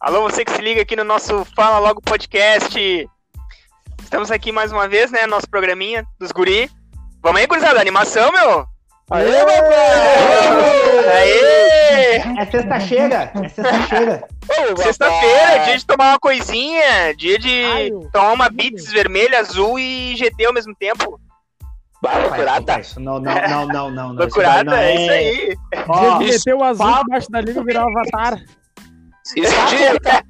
Alô, você que se liga aqui no nosso Fala Logo Podcast. Estamos aqui mais uma vez, né? Nosso programinha dos guri. Vamos aí, gurizada, animação, meu? Aê, papai! Aê! É sexta-feira, é sexta-feira. Sexta-feira, dia de tomar uma coisinha, dia de Ai, tomar uma Beats vermelha, azul e GT ao mesmo tempo. Loucurada. Isso não, não, não, não, não. não. Loucurada, é isso aí. Ó, meter o azul debaixo da língua e virar um avatar. Estica,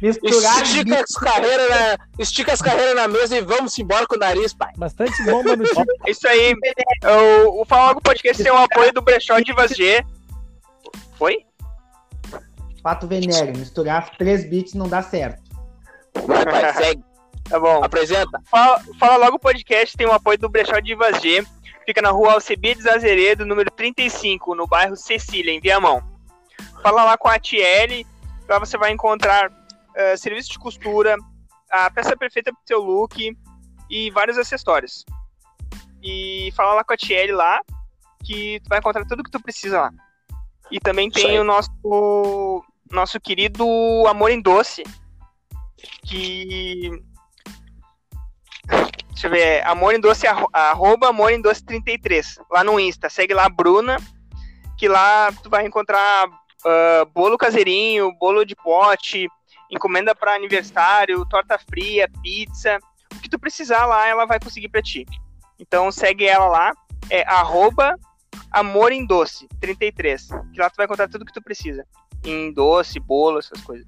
misturar estica as carreiras na, estica as carreiras na mesa e vamos embora com o nariz, pai. Bastante bomba no tipo. Isso aí. O, o Fala Logo Podcast tem o apoio do Brechó de Vazê. Foi? pato venéreo. Misturar três beats não dá certo. Vai, pai, segue. Tá bom. Apresenta. Fala, Fala Logo Podcast tem o apoio do Brechó de Vazê. Fica na rua Alcebiades Azeredo, número 35, no bairro Cecília, em Viamão. Fala lá com a Tiele, lá você vai encontrar eh, serviço de costura, a peça perfeita pro seu look e vários acessórios. E fala lá com a Tiele lá, que tu vai encontrar tudo que tu precisa lá. E também tem o nosso, nosso querido Amor em Doce, que Deixa eu ver, Amor em Doce, arro- arroba Amor em Doce 33, lá no Insta. Segue lá a Bruna, que lá tu vai encontrar ah, bolo caseirinho, bolo de pote, encomenda para aniversário, torta fria, pizza. O que tu precisar lá, ela vai conseguir pra ti. Então segue ela lá, é arroba Amor em Doce 33, que lá tu vai encontrar tudo que tu precisa. Em doce, bolo, essas coisas.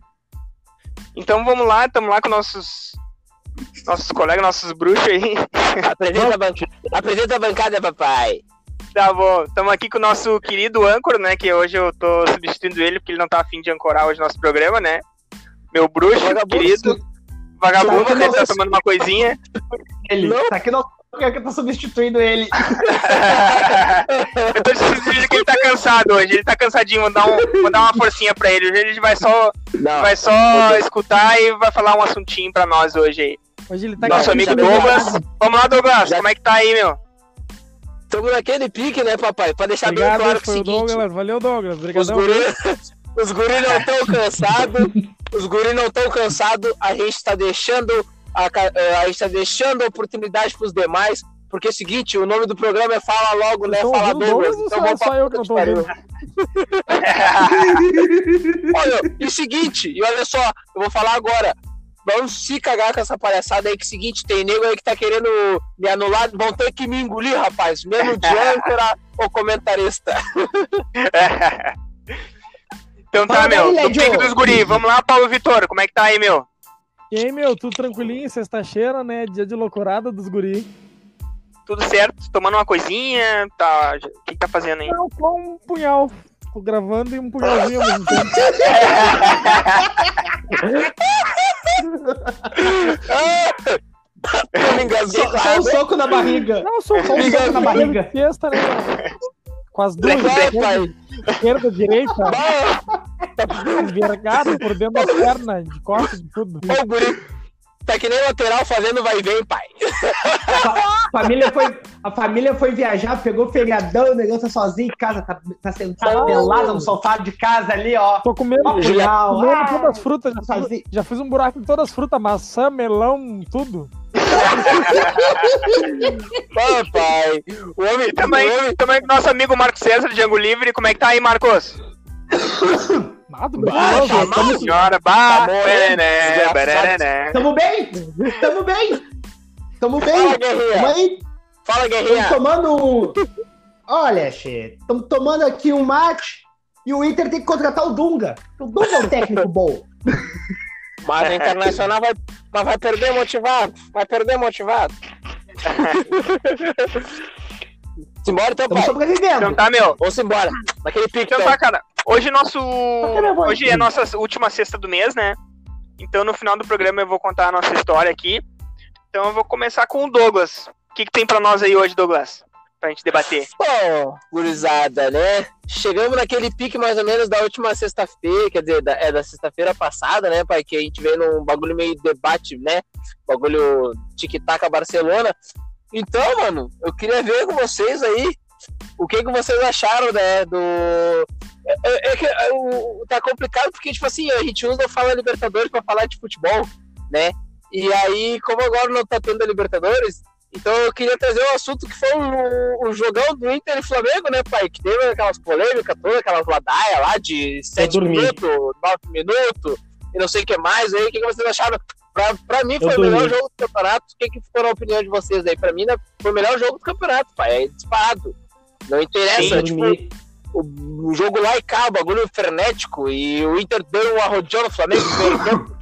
Então vamos lá, estamos lá com nossos nossos colegas, nossos bruxos aí. Apresenta a, ban- apresenta a bancada, papai. Tá bom, estamos aqui com o nosso querido âncora, né? Que hoje eu tô substituindo ele porque ele não tá afim de ancorar hoje nosso programa, né? Meu bruxo, Vagabundo. querido. Vagabundo, que ele tá não- tomando uma coisinha. Ele. Não. Tá aqui não é que eu tô substituindo ele. eu tô substituindo que ele tá cansado hoje. Ele tá cansadinho, vou dar, um, vou dar uma forcinha pra ele. Hoje ele vai só, Não, vai só escutar e vai falar um assuntinho pra nós hoje aí. Hoje ele tá Nosso amigo Douglas. Vamos lá, Douglas, Já- como é que tá aí, meu? Estamos naquele pique, né, papai? Pra deixar bem Obrigado, claro que é foi o seguinte, Douglas. Valeu, Douglas. os Obrigadão. guri, os guri não estão cansados, os guri não estão cansados, a gente tá deixando a, eh, a gente tá deixando a oportunidade pros demais, porque é o seguinte, o nome do programa é Fala Logo, né? Fala Douglas. Douglas ou Então vamos só eu que não tô ouvindo? Olha, e o seguinte, e olha só, eu vou falar agora. Vamos se cagar com essa palhaçada aí, que é o seguinte, tem nego aí que tá querendo me anular, vão ter que me engolir, rapaz, mesmo de âncora ou comentarista. então tá, Fala meu. Do pique dos guri. Vamos lá, Paulo Vitor. Como é que tá aí, meu? E aí, meu, tudo tranquilinho? Sexta-feira, né? Dia de loucurada dos guri. Tudo certo? Tomando uma coisinha? Tá... O que, que tá fazendo aí? Eu com um punhal. Tô gravando e um punhalzinho ao mesmo tempo. Eu me engasguei Só, só um soco na barriga. Não, sou Só um só soco na barriga. Fiesta, né? Com as duas, Legal, pai. esquerda, direita, envergado por dentro das pernas, de costas, de tudo. Ô, guri, tá que nem lateral fazendo vai e vem, pai. A família foi, a família foi viajar, pegou feriadão, o negócio tá sozinho em casa, tá, tá sentado Ah. pelado no sofá de casa ali, ó. Tô comendo, Ó, comendo ah, todas as frutas, já, fiz- sozinho. já fiz um buraco em todas as frutas, maçã, melão, tudo. Papai, o homem, também, o homem também com nosso amigo Marcos César, de Django Livre. Como é que tá aí, Marcos? Nossa senhora, berené, desgraçado. berené. Tamo bem? Tamo bem? Tamo bem? Fala, Tamo guerreira. Fala, tamo guerreira. tomando um... Olha, Che, tamo tomando aqui um mate e o Inter tem que contratar o Dunga. O Dunga é um técnico bom. Mas a Internacional vai, mas vai perder motivado. Vai perder motivado. Simbora então, pai. sobrevivendo. Então tá, meu. Vamos embora. Naquele pique. Então. tá, cara. Hoje nosso. querendo voz. Hoje é a nossa última sexta do mês, né? Então no final do programa eu vou contar a nossa história aqui. Então eu vou começar com o Douglas. O que, que tem pra nós aí hoje, Douglas? Pra gente debater. Bom, gurizada, né? Chegamos naquele pique mais ou menos da última sexta-feira, quer dizer, da, é da sexta-feira passada, né, pai? Que a gente veio num bagulho meio debate, né? Bagulho tic-tac Barcelona. Então, mano, eu queria ver com vocês aí o que, que vocês acharam, né, do, É, é que é, o, tá complicado porque, tipo assim, a gente usa Fala Libertadores pra falar de futebol, né? E aí, como agora não tá tendo a Libertadores, então eu queria trazer um assunto que foi o, o jogão do Inter e Flamengo, né, pai? Que teve aquelas polêmicas todas, aquelas ladaias lá de 7 minutos, 9 minutos, e não sei o que mais aí. O que, que vocês acharam? Pra, pra mim foi o melhor jogo do campeonato. O que, que ficou na opinião de vocês aí? Pra mim né, foi o melhor jogo do campeonato, pai. É disparado. Não interessa, tipo, o, o, jogo lá e cá, o bagulho frenético, e o Inter deu um arrodeão no Flamengo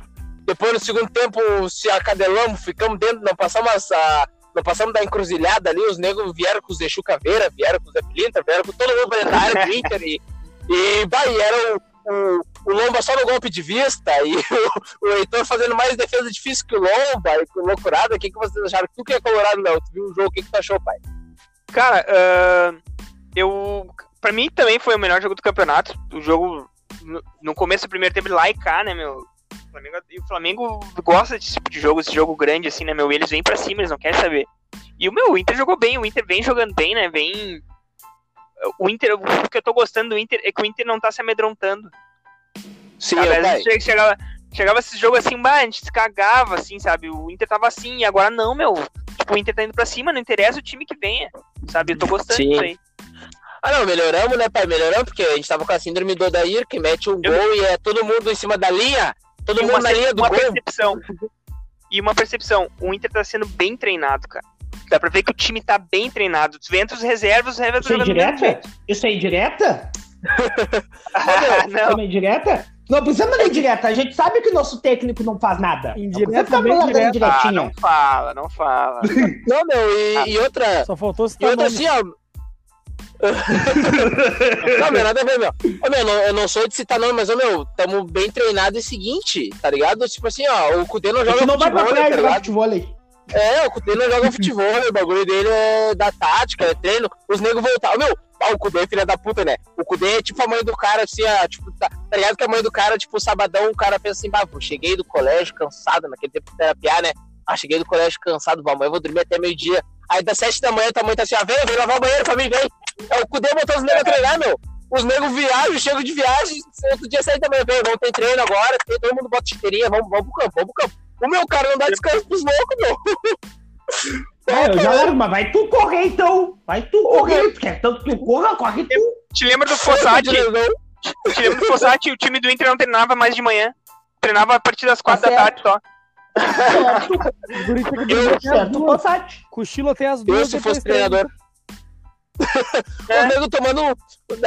Depois no segundo tempo se acadelamos, ficamos dentro, não passamos a, não passamos da encruzilhada ali, os negros vieram com os Exu Caveira, vieram com os Zé Pilintra, vieram com todo mundo pra dentro da área do Inter e, e bah, e era o, o, o, Lomba só no golpe de vista e o, o Heitor fazendo mais defesa difícil que o Lomba e com loucurada. O que, que vocês acharam? Tu que é colorado, Léo, tu viu o jogo, o que, que tu achou, pai? Cara, uh, eu. Pra mim também foi o melhor jogo do campeonato. O jogo, no, começo do primeiro tempo, lá e cá, né, meu? O Flamengo, e o Flamengo gosta desse tipo de jogo, esse jogo grande, assim, né, meu? Eles vêm pra cima, eles não querem saber. E o meu, o Inter jogou bem, o Inter vem jogando bem, né? Vem. O Inter, o que eu tô gostando do Inter é que o Inter não tá se amedrontando. Sim, sabe? Às vezes chegava, chegava esse jogo assim, bah, a gente se cagava, assim, sabe? O Inter tava assim, e agora não, meu. Tipo, o Inter tá indo pra cima, não interessa o time que venha, sabe? Eu tô gostando Sim. disso aí. Ah, não, melhoramos, né, pai? Melhoramos, porque a gente tava com a síndrome do Odair, que mete um eu... gol e é todo mundo em cima da linha. Todo e mundo na linha do uma gol. Percepção. E uma percepção, o Inter tá sendo bem treinado, cara. Dá pra ver que o time tá bem treinado. Tu vê entre os reservas, os reservas Isso é indireta? Isso é indireta? ah, não. Isso é indireta? Não precisa mandar indireta. A gente sabe que o nosso técnico não faz nada. Indireta não direta. Ah, não fala, não fala. não, meu, e, ah, e outra. Só faltou citar E outra assim, ó não, meu, nada a ver, meu. Ô, meu, não, eu não sou de citar nome, mas, ô, meu, tamo bem treinado e seguinte, tá ligado? Tipo assim, ó, o Cudê não joga não futebol, vai pra praia tá jogar futebol É, o Cudê não joga futebol, o bagulho dele é da tática, é treino. Os negros voltaram. Meu, ah, o Cudê é filha da puta, né? O Cudê é tipo a mãe do cara, assim, ó, tipo, tá, tá ligado que a mãe do cara, tipo, sabadão, o cara pensa assim, bah, cheguei do colégio cansado, naquele tempo de terapia, né? Ah, cheguei do colégio cansado, vamos, eu vou dormir até meio-dia. Aí das sete da manhã, tua mãe tá assim, ah, vem, vem lavar o banheiro pra mim, vem. É o Cudê botou os negros a treinar, meu. Os negros viajam, chegam de viagem, outro dia sai também, vem, vamos ter treino agora, todo mundo bota chuteirinha, vamos, vamos pro campo, vamos pro campo. O meu cara não dá descanso pros loucos, meu. É, eu já mas vai tu correr então. Vai tu correr. Tu quer tanto que tu corra, corre tu. Te lembra do Fossati? Te lembra do Fossati? O time do Inter não treinava mais de manhã. Treinava a partir das quatro tá da tarde só. Certo. Eu, certo, Fossati. Cochilo até as duas. Eu, se fosse treinador. É. O nego tomando.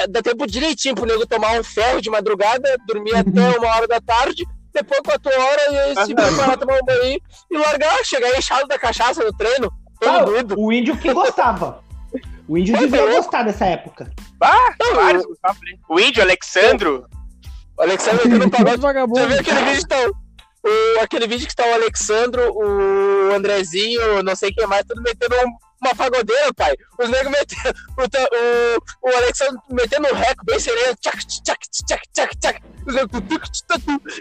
Dá tempo direitinho pro nego tomar um ferro de madrugada, dormir até uma hora da tarde, depois quatro horas e aí se preparar, tomar um banho e largar, chegar inchado da cachaça no treino. Ah, o índio que gostava. O índio devia é gostar dessa época. Ah, vários O índio, Alexandro. O Alexandro entrou no pagode. Você viu aquele vídeo então? O, aquele vídeo que está o Alexandro, o Andrezinho, não sei quem mais, tudo metendo um uma pagodeira, pai. Os negros metendo. O, o, o Alexandre metendo um reco bem sereno. Tchac, tchac, tchac, tchac, tchac.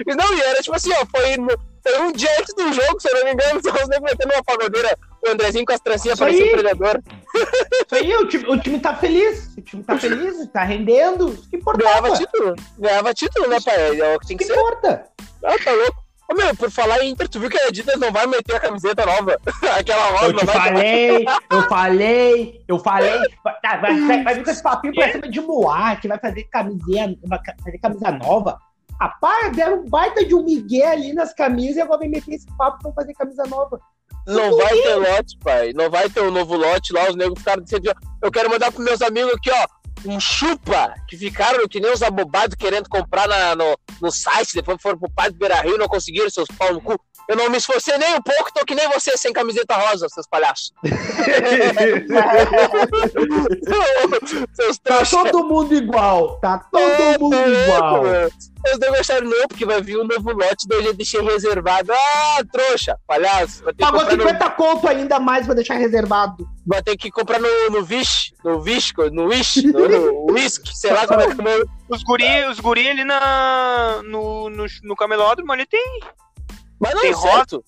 E não, e era tipo assim, ó. Foi, no, foi um dia antes do jogo, se eu não me engano. Os negros metendo uma pagodeira. O Andrezinho com as trancinhas parecia um predador. Isso aí, o time, o time tá feliz. O time tá feliz, tá rendendo. O que importa? Ganhava título. Ganhava título, né, pai? É o que tem que, que ser. importa? Ah, tá louco. Ô, meu, por falar em Inter, tu viu que a Adidas não vai meter a camiseta nova? Aquela rosa Eu te falei, eu falei, eu falei. Tá, vai, vai, vai vir com esse papinho pra cima de que vai fazer camiseta, vai fazer camisa nova. Rapaz, deram um baita de um migué ali nas camisas e agora vem meter esse papo pra fazer camisa nova. Não vai ter lote, pai. Não vai ter um novo lote lá. Os negros ficaram dizendo, eu quero mandar pros meus amigos aqui, ó um chupa que ficaram que nem os abobados querendo comprar na, no, no site, depois foram pro Padre Beira Rio não conseguiram seus pau no cu. Eu não me esforcei nem um pouco, tô que nem você sem camiseta rosa, seus palhaços. seus tá todo mundo igual, tá todo é, mundo é, igual. É. Eles não gostaram não, porque vai vir um novo lote, daí eu já deixei reservado. Ah, trouxa, palhaço. Pagou 50 no... conto ainda mais pra deixar reservado. Vai ter que comprar no, no Vish, no Visco, no Wish, no, no Whisky, sei lá como é que é Os guri, os guri ali na, no, no, no camelódromo ali tem mas não tem rosa.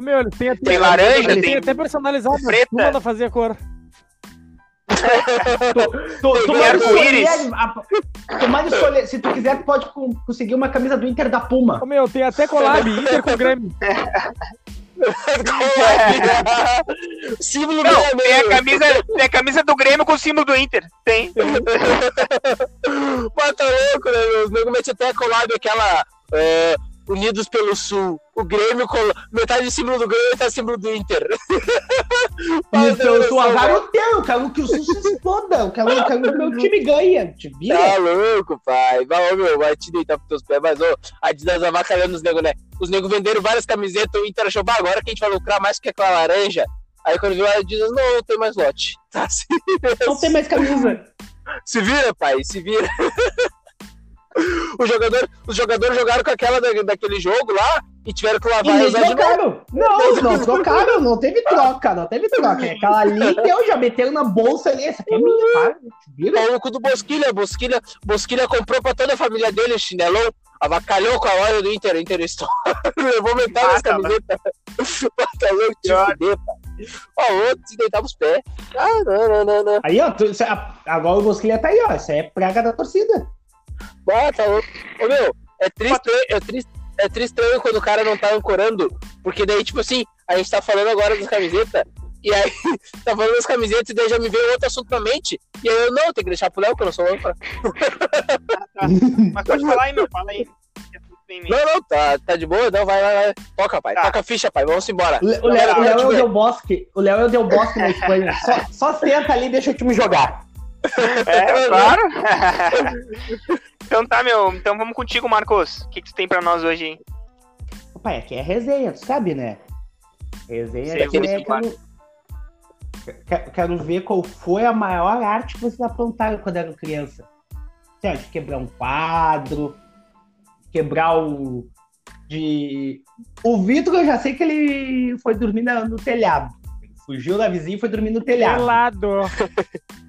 Meu, ele tem, até, tem laranja, ele tem, tem até personalizado. Preta. Manda fazer a cor. Tu, tu, tu manda arco-íris? escolher, a- tu manda escolher, se tu quiser, tu pode con- conseguir uma camisa do Inter da Puma. Ô, meu, tem até collab, Inter com o Grêmio. Símbolo Não, do tem a Grêmio. camisa, tem a camisa do Grêmio com o símbolo do Inter. Tem. Mas tá louco, né? meu? Os nego metem até collab aquela. é, Unidos pelo Sul. O Grêmio, colo- metade do símbolo do Grêmio tá símbolo do Inter. Mas Então, do céu, azar o teu, eu quero que o Sul se exploda, eu quero, eu quero que o meu time ganhe. Te vira? Tá louco, pai. Vai, meu, vai te deitar pros teus pés. Mas, ô, a Adidas avacalhando os nego, né? Os nego venderam várias camisetas, o Inter achou, "Bah, agora que a gente vai lucrar mais que aquela laranja. Aí quando viu a Adidas, não, não tem mais lote. Tá. Não tem mais camisa. Se vira, pai, se vira. O jogador, os jogadores jogaram com aquela da- daquele jogo lá e tiveram que lavar e novo. trocaram. Não, não trocaram, não teve troca, não teve troca. Aquela ali deu, já meteram na bolsa ali. Essa aqui é minha. Te vira? O louco do Bosquilha, Bosquilha, Bosquilha comprou pra toda a família dele chinelão, avacalhou com a hora do Inter, Inter Store, levou metade Ah, das tá, camisetas. tá louco, te fuder. Ó, outro se deitava os pés. Ah, não, não, não, não. Aí, ó, tu- é- agora o Bosquilha tá aí, ó. Isso aí é praga da torcida. Ah, tá louco. Ô, meu, é triste, é triste, é triste quando o cara não tá ancorando, porque daí, tipo assim, a gente tá falando agora das camisetas, e aí, tá falando das camisetas, e daí já me veio outro assunto na mente, e aí eu, não, tem que deixar pro Léo, que eu não sou âncora. Mas pode falar aí, meu. Fala aí. Não, não, tá, tá de boa, não, vai, vai, vai. Toca, pai, Tá. toca a ficha, pai, vamos embora. O Léo é o Del Bosque. O Léo é o Del Bosque na Espanha. Só, só senta ali e deixa o time jogar. É, claro. então tá, meu. Então vamos contigo, Marcos. O que, que tu tem pra nós hoje, hein? Pai, aqui é resenha, tu sabe, né? Resenha Sei, é sei, quero, quero- ver qual foi a maior arte que vocês aprontaram quando eram criança. Sei de quebrar um quadro, quebrar o. De. O Vitor, eu já sei que ele foi dormir no telhado. Ele fugiu da vizinha e foi dormir no telhado. Pelado.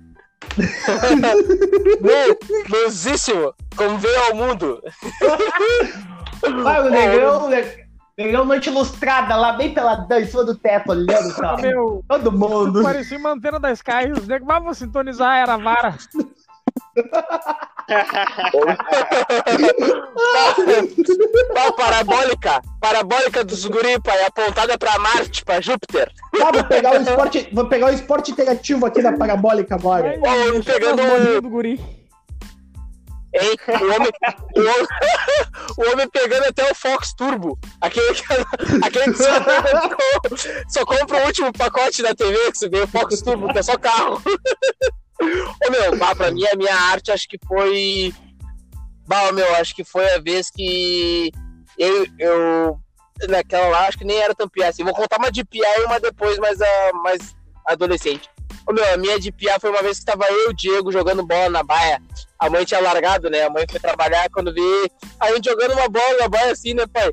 Meu, Luzíssimo, como veio ao mundo. Ah, o negão, o negão noite ilustrada lá, bem peladão, em cima do teto, olhando pra meu, todo mundo. parecia uma antena da Sky. Os negros vão sintonizar, era a vara. Qual parabólica? Parabólica dos guri, pai, apontada pra Marte, pra Júpiter. Tá, vou pegar o esporte, vou pegar o esporte interativo aqui da parabólica agora. Ó, mexeu pegando bolinhas do guri. Hein? O homem, o homem, o homem pegando até o Fox Turbo. Aquele, que- aquele que só, compra- só compra o último pacote da TV que você vê, o Fox Turbo, que é só carro. Ô meu, bah, pra mim a minha arte acho que foi. Bah, meu, acho que foi a vez que eu, eu naquela lá, acho que nem era tão piá assim. Vou contar uma de piá e uma depois, mais, a, mais adolescente. Ô meu, a minha de piá foi uma vez que tava eu e o Diego jogando bola na baia a mãe tinha largado, né? A mãe foi trabalhar quando vi a gente jogando uma bola na baia assim, né, pai?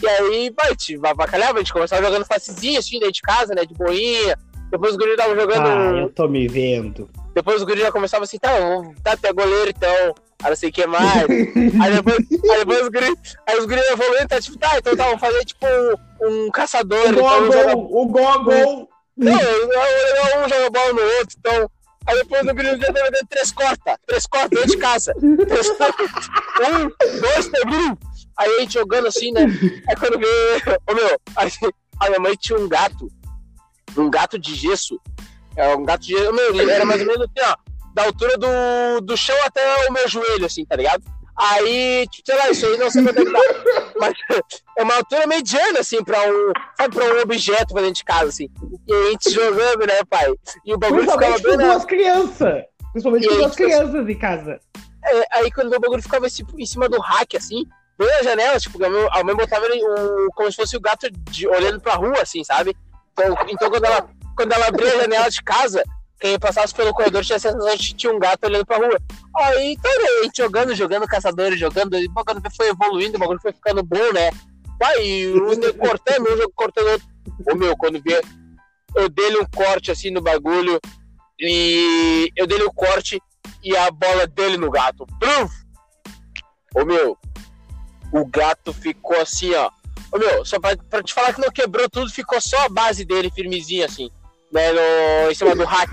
E aí, a gente avacalhava, a gente começava jogando facezinho assim, dentro de casa, né? De boinha. Depois os guris estavam jogando. Ah, eu tô me vendo. Depois os guris já começavam assim, tá, tá, tu é goleiro então. Aí não sei o que mais. aí, depois, aí depois os guris, aí os guris evoluindo, tá tipo, tá, então tá, vamos fazer tipo um, um caçador. O gol a então, um joga- gol, o gol a gol. não, eu- um joga bola no outro, então. Aí depois no Grêmio já tava dando três cortas, três cortas dentro de casa. Três cortas. um, dois, três, Aí a gente jogando assim, né? Aí quando vê. Ô meu, aí, a minha mãe tinha um gato. Um gato de gesso. É um gato de. Meu, ele era mais ou menos assim, ó. Da altura do, do chão até o meu joelho, assim, tá ligado? Aí, tipo, sei lá, isso aí não sei quanto é que dá. Mas é uma altura mediana, assim, pra um. Sabe, pra um objeto pra dentro de casa, assim. E a gente jogando, né, pai? E o bagulho ficava Principalmente bem com na, duas crianças. Principalmente com duas tipo assim, crianças em casa. É, aí quando o bagulho ficava assim, em cima do rack, assim, bem na janela, tipo, a mãe, a mãe botava ele o, como se fosse o gato de- olhando pra rua, assim, sabe? Então, então quando, ela, quando ela abria a janela de casa, quem passasse pelo corredor tinha a sensação de que tinha um gato olhando pra rua. Aí, tá, né, gente jogando, jogando, caçadores, jogando, e o bagulho foi evoluindo, o bagulho foi ficando bom, né? Os nego cortando, um jogo cortando outro. Ô meu, quando vê, eu dei um corte assim no bagulho, e eu dei um corte e a bola dele no gato. Pluf! Ô meu, o gato ficou assim, ó. Ô meu, só pra, pra te falar que não quebrou tudo, ficou só a base dele firmezinha assim, né, no, em cima do hack.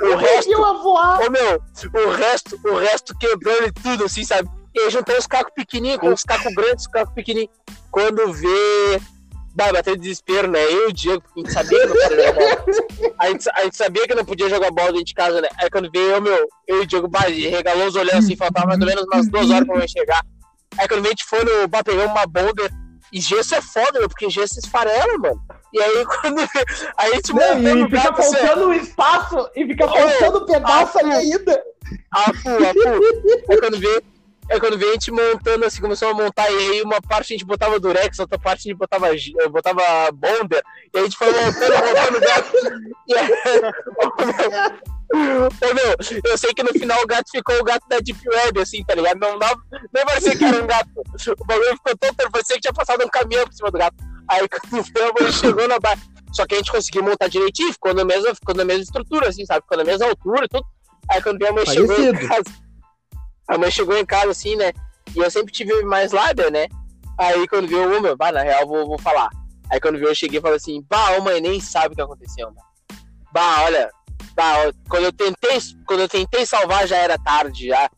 O resto, ô meu, o resto, o resto quebrando e tudo, assim, sabe? E aí juntou os cacos pequenininhos com os cacos grandes, os cacos pequenininhos. Quando vê. Bah, bateu desespero, né? Eu e o Diego, a gente sabia que não podia jogar bola. A gente, a gente sabia que não podia jogar bola dentro de casa, né? Aí quando veio eu, meu, eu e o Diego, bah, regalou os olhos assim, faltava mais ou menos umas duas horas pra eu chegar. Aí quando a gente foi no. Bah, pegamos uma boulder. E gesso é foda, meu, porque gesso esfarela, mano. E aí quando. Aí a gente Não, e fica gato assim, faltando espaço e fica faltando pedaço ali ainda. Afu, afu. Aí quando veio, aí ququando veio a gente montando assim, começou a montar, e aí uma parte a gente botava durex, outra parte a gente botava, eh, botava bonder, e a gente foi montando, montando o gato. E aí, ô, meu, eu sei que no final o gato ficou o gato da Deep Web, assim, tá ligado? Não, dava, nem parecia que era um gato. O bagulho ficou tão parecia que tinha passado um caminhão por cima do gato. Aí quando a mãe chegou na barra. Só que a gente conseguiu montar direitinho, ficou na mesma, ficou na mesma estrutura, assim, sabe? Ficou na mesma altura e tudo. Aí quando a mãe chegou em Parecido. casa. A mãe chegou em casa, assim, né? E eu sempre tive mais lábia, né? Aí quando viu, ô meu, bah, na real, vou, vou falar. Aí quando viu, eu cheguei e falei assim, bah, ô mãe, nem sabe o que aconteceu, mano. Bah, olha, bah, ó, quando eu tentei, quando eu tentei salvar já era tarde já.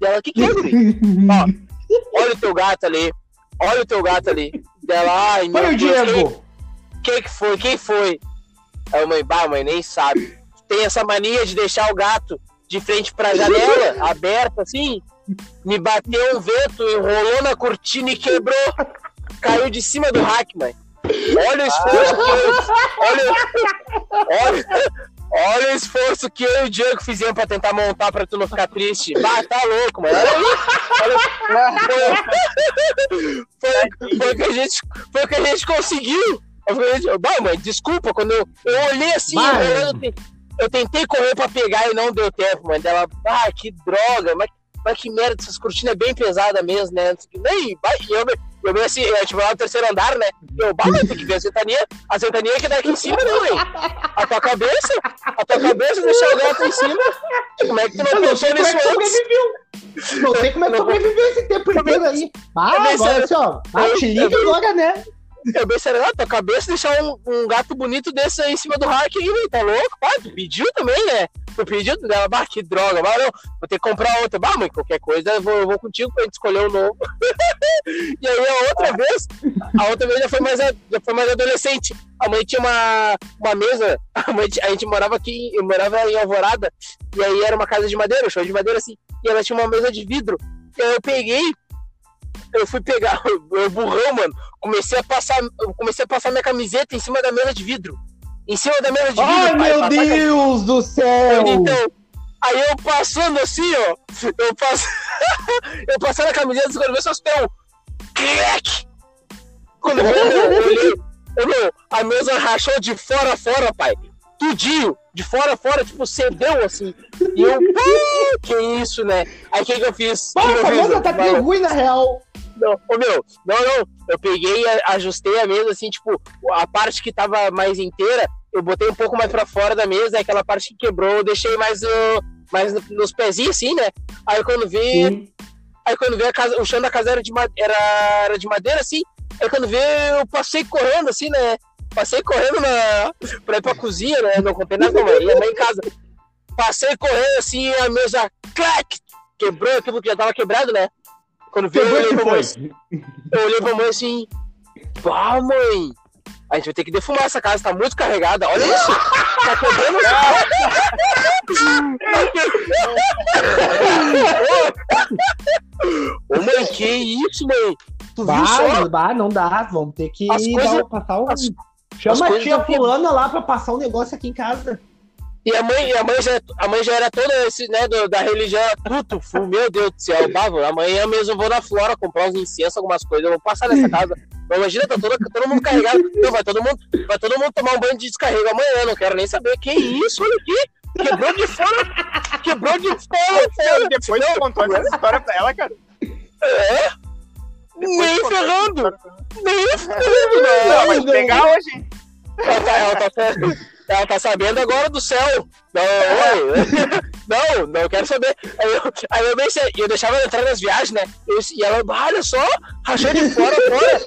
E ela, o que que é, guri? Olha o teu gato ali. Olha o teu gato ali. Dela, ai, meu Foi Deus, quem- Diego. quem que foi? Quem foi? Aí a mãe, bah, mãe, nem sabe. Tem essa mania de deixar o gato de frente pra janela, aberta assim. Me bateu um vento, enrolou na cortina e quebrou. Caiu de cima do rack, mãe. Olha o esforço que eu. Olha, olha, olha o esforço que eu e o Diego fizemos pra tentar montar pra tu não ficar triste. Bah, tá louco, mano. Olha. Olha, foi, foi, que a gente, foi o que a gente conseguiu. Bah, mãe, desculpa, quando eu, eu olhei assim, eu, eu te- eu tentei correr pra pegar e não deu tempo, mãe. Ela, ah, que droga, mas, mas que merda, essas cortinas é bem pesadas mesmo, né? Nem, vai, e eu, eu meio assim, eu, tipo, lá no terceiro andar, né? Eu, bah, tem que ver a ventania, a ventania que dá aqui em cima, né, mãe? A tua cabeça, a tua cabeça deixar o gato em cima. Como é que tu não não pensou sei como é nisso que antes? Não sei como é que sobreviveu esse tempo inteiro aí. Ah, agora assim, ó. Ah, te liga agora, né? Eu pensei, ah, tua cabeça deixar um, um gato bonito desse aí em cima do rack aí, tá louco? Pá, tu pediu também, né? Tu pediu dela, bah, que droga, bah, não, vou ter que comprar outra. Bah, mãe, qualquer coisa eu vou, eu vou contigo pra gente escolher um novo. e aí a outra vez, a outra vez já foi mais, já foi mais adolescente. A mãe tinha uma, uma mesa, a, mãe, a gente morava aqui, eu morava em Alvorada, e aí era uma casa de madeira, um show de madeira assim, e ela tinha uma mesa de vidro. E aí eu peguei, eu fui pegar, eu burrão, mano comecei a passar, eu comecei a passar minha camiseta em cima da mesa de vidro. Em cima da mesa de vidro. Ai, pai, meu a Deus do céu! Então, aí eu passando assim, ó, eu passo, eu passando a camiseta, quando eu seus pés, crack! Quando eu eu olhei, eu, meu, a mesa rachou de fora a fora, pai. Tudinho, de fora a fora, tipo, cedeu assim. E eu, "Ah, que isso, né? Aí o que, que eu fiz? Pô, fiz? mesa tá bem ruim, na real. não, ô meu, não, não. Eu peguei, a- ajustei a mesa, assim, tipo, a parte que tava mais inteira, eu botei um pouco mais pra fora da mesa, aquela parte que quebrou, eu deixei mais, uh, mais no- nos pezinhos, assim, né? Aí quando vi, Sim. aí quando vi a casa, o chão da casa era de, era, era de madeira, assim, aí quando vi, eu passei correndo, assim, né? Passei correndo na, pra ir pra cozinha, né? Não contei nada com a mãe, minha mãe em casa. Passei correndo, assim, a mesa, clac! Quebrou aquilo que já tava quebrado, né? Quando vi, eu olhei pra mãe, eu olhei pra mãe assim, pá, mãe, a gente vai ter que defumar essa casa, tá muito carregada, olha isso, tá quebrando Ô, mãe, que isso, mãe? Tu viu só? Bah, bah, não dá. Vamos ter que dar, passar um. as- Chama a tia não- fulana lá pra passar um negócio aqui em casa. E a mãe, a mãe, já, a mãe já era toda esse, né, do- da religião tudo, meu Deus do céu, bavo, amanhã mesmo eu vou na Flora comprar uns incensos, algumas coisas, eu vou passar nessa casa. Não, imagina, tá todo, todo mundo carregado. Não, vai todo mundo, vai todo mundo tomar um banho de descarrego amanhã, não quero nem saber. Que isso, olha aqui, quebrou de fora, quebrou de fora, fora. Depois tu contou essa história pra ela, cara. É, nem ferrando, nem ferrando, Não, não. te pegar hoje. Ela tá, ela, tá, ela tá sabendo agora do céu. Não, oi. não, não quero saber. Aí eu, aí eu, pensei, eu deixava ela entrar nas viagens, né? Eu- e ela, olha só, rachou de fora fora.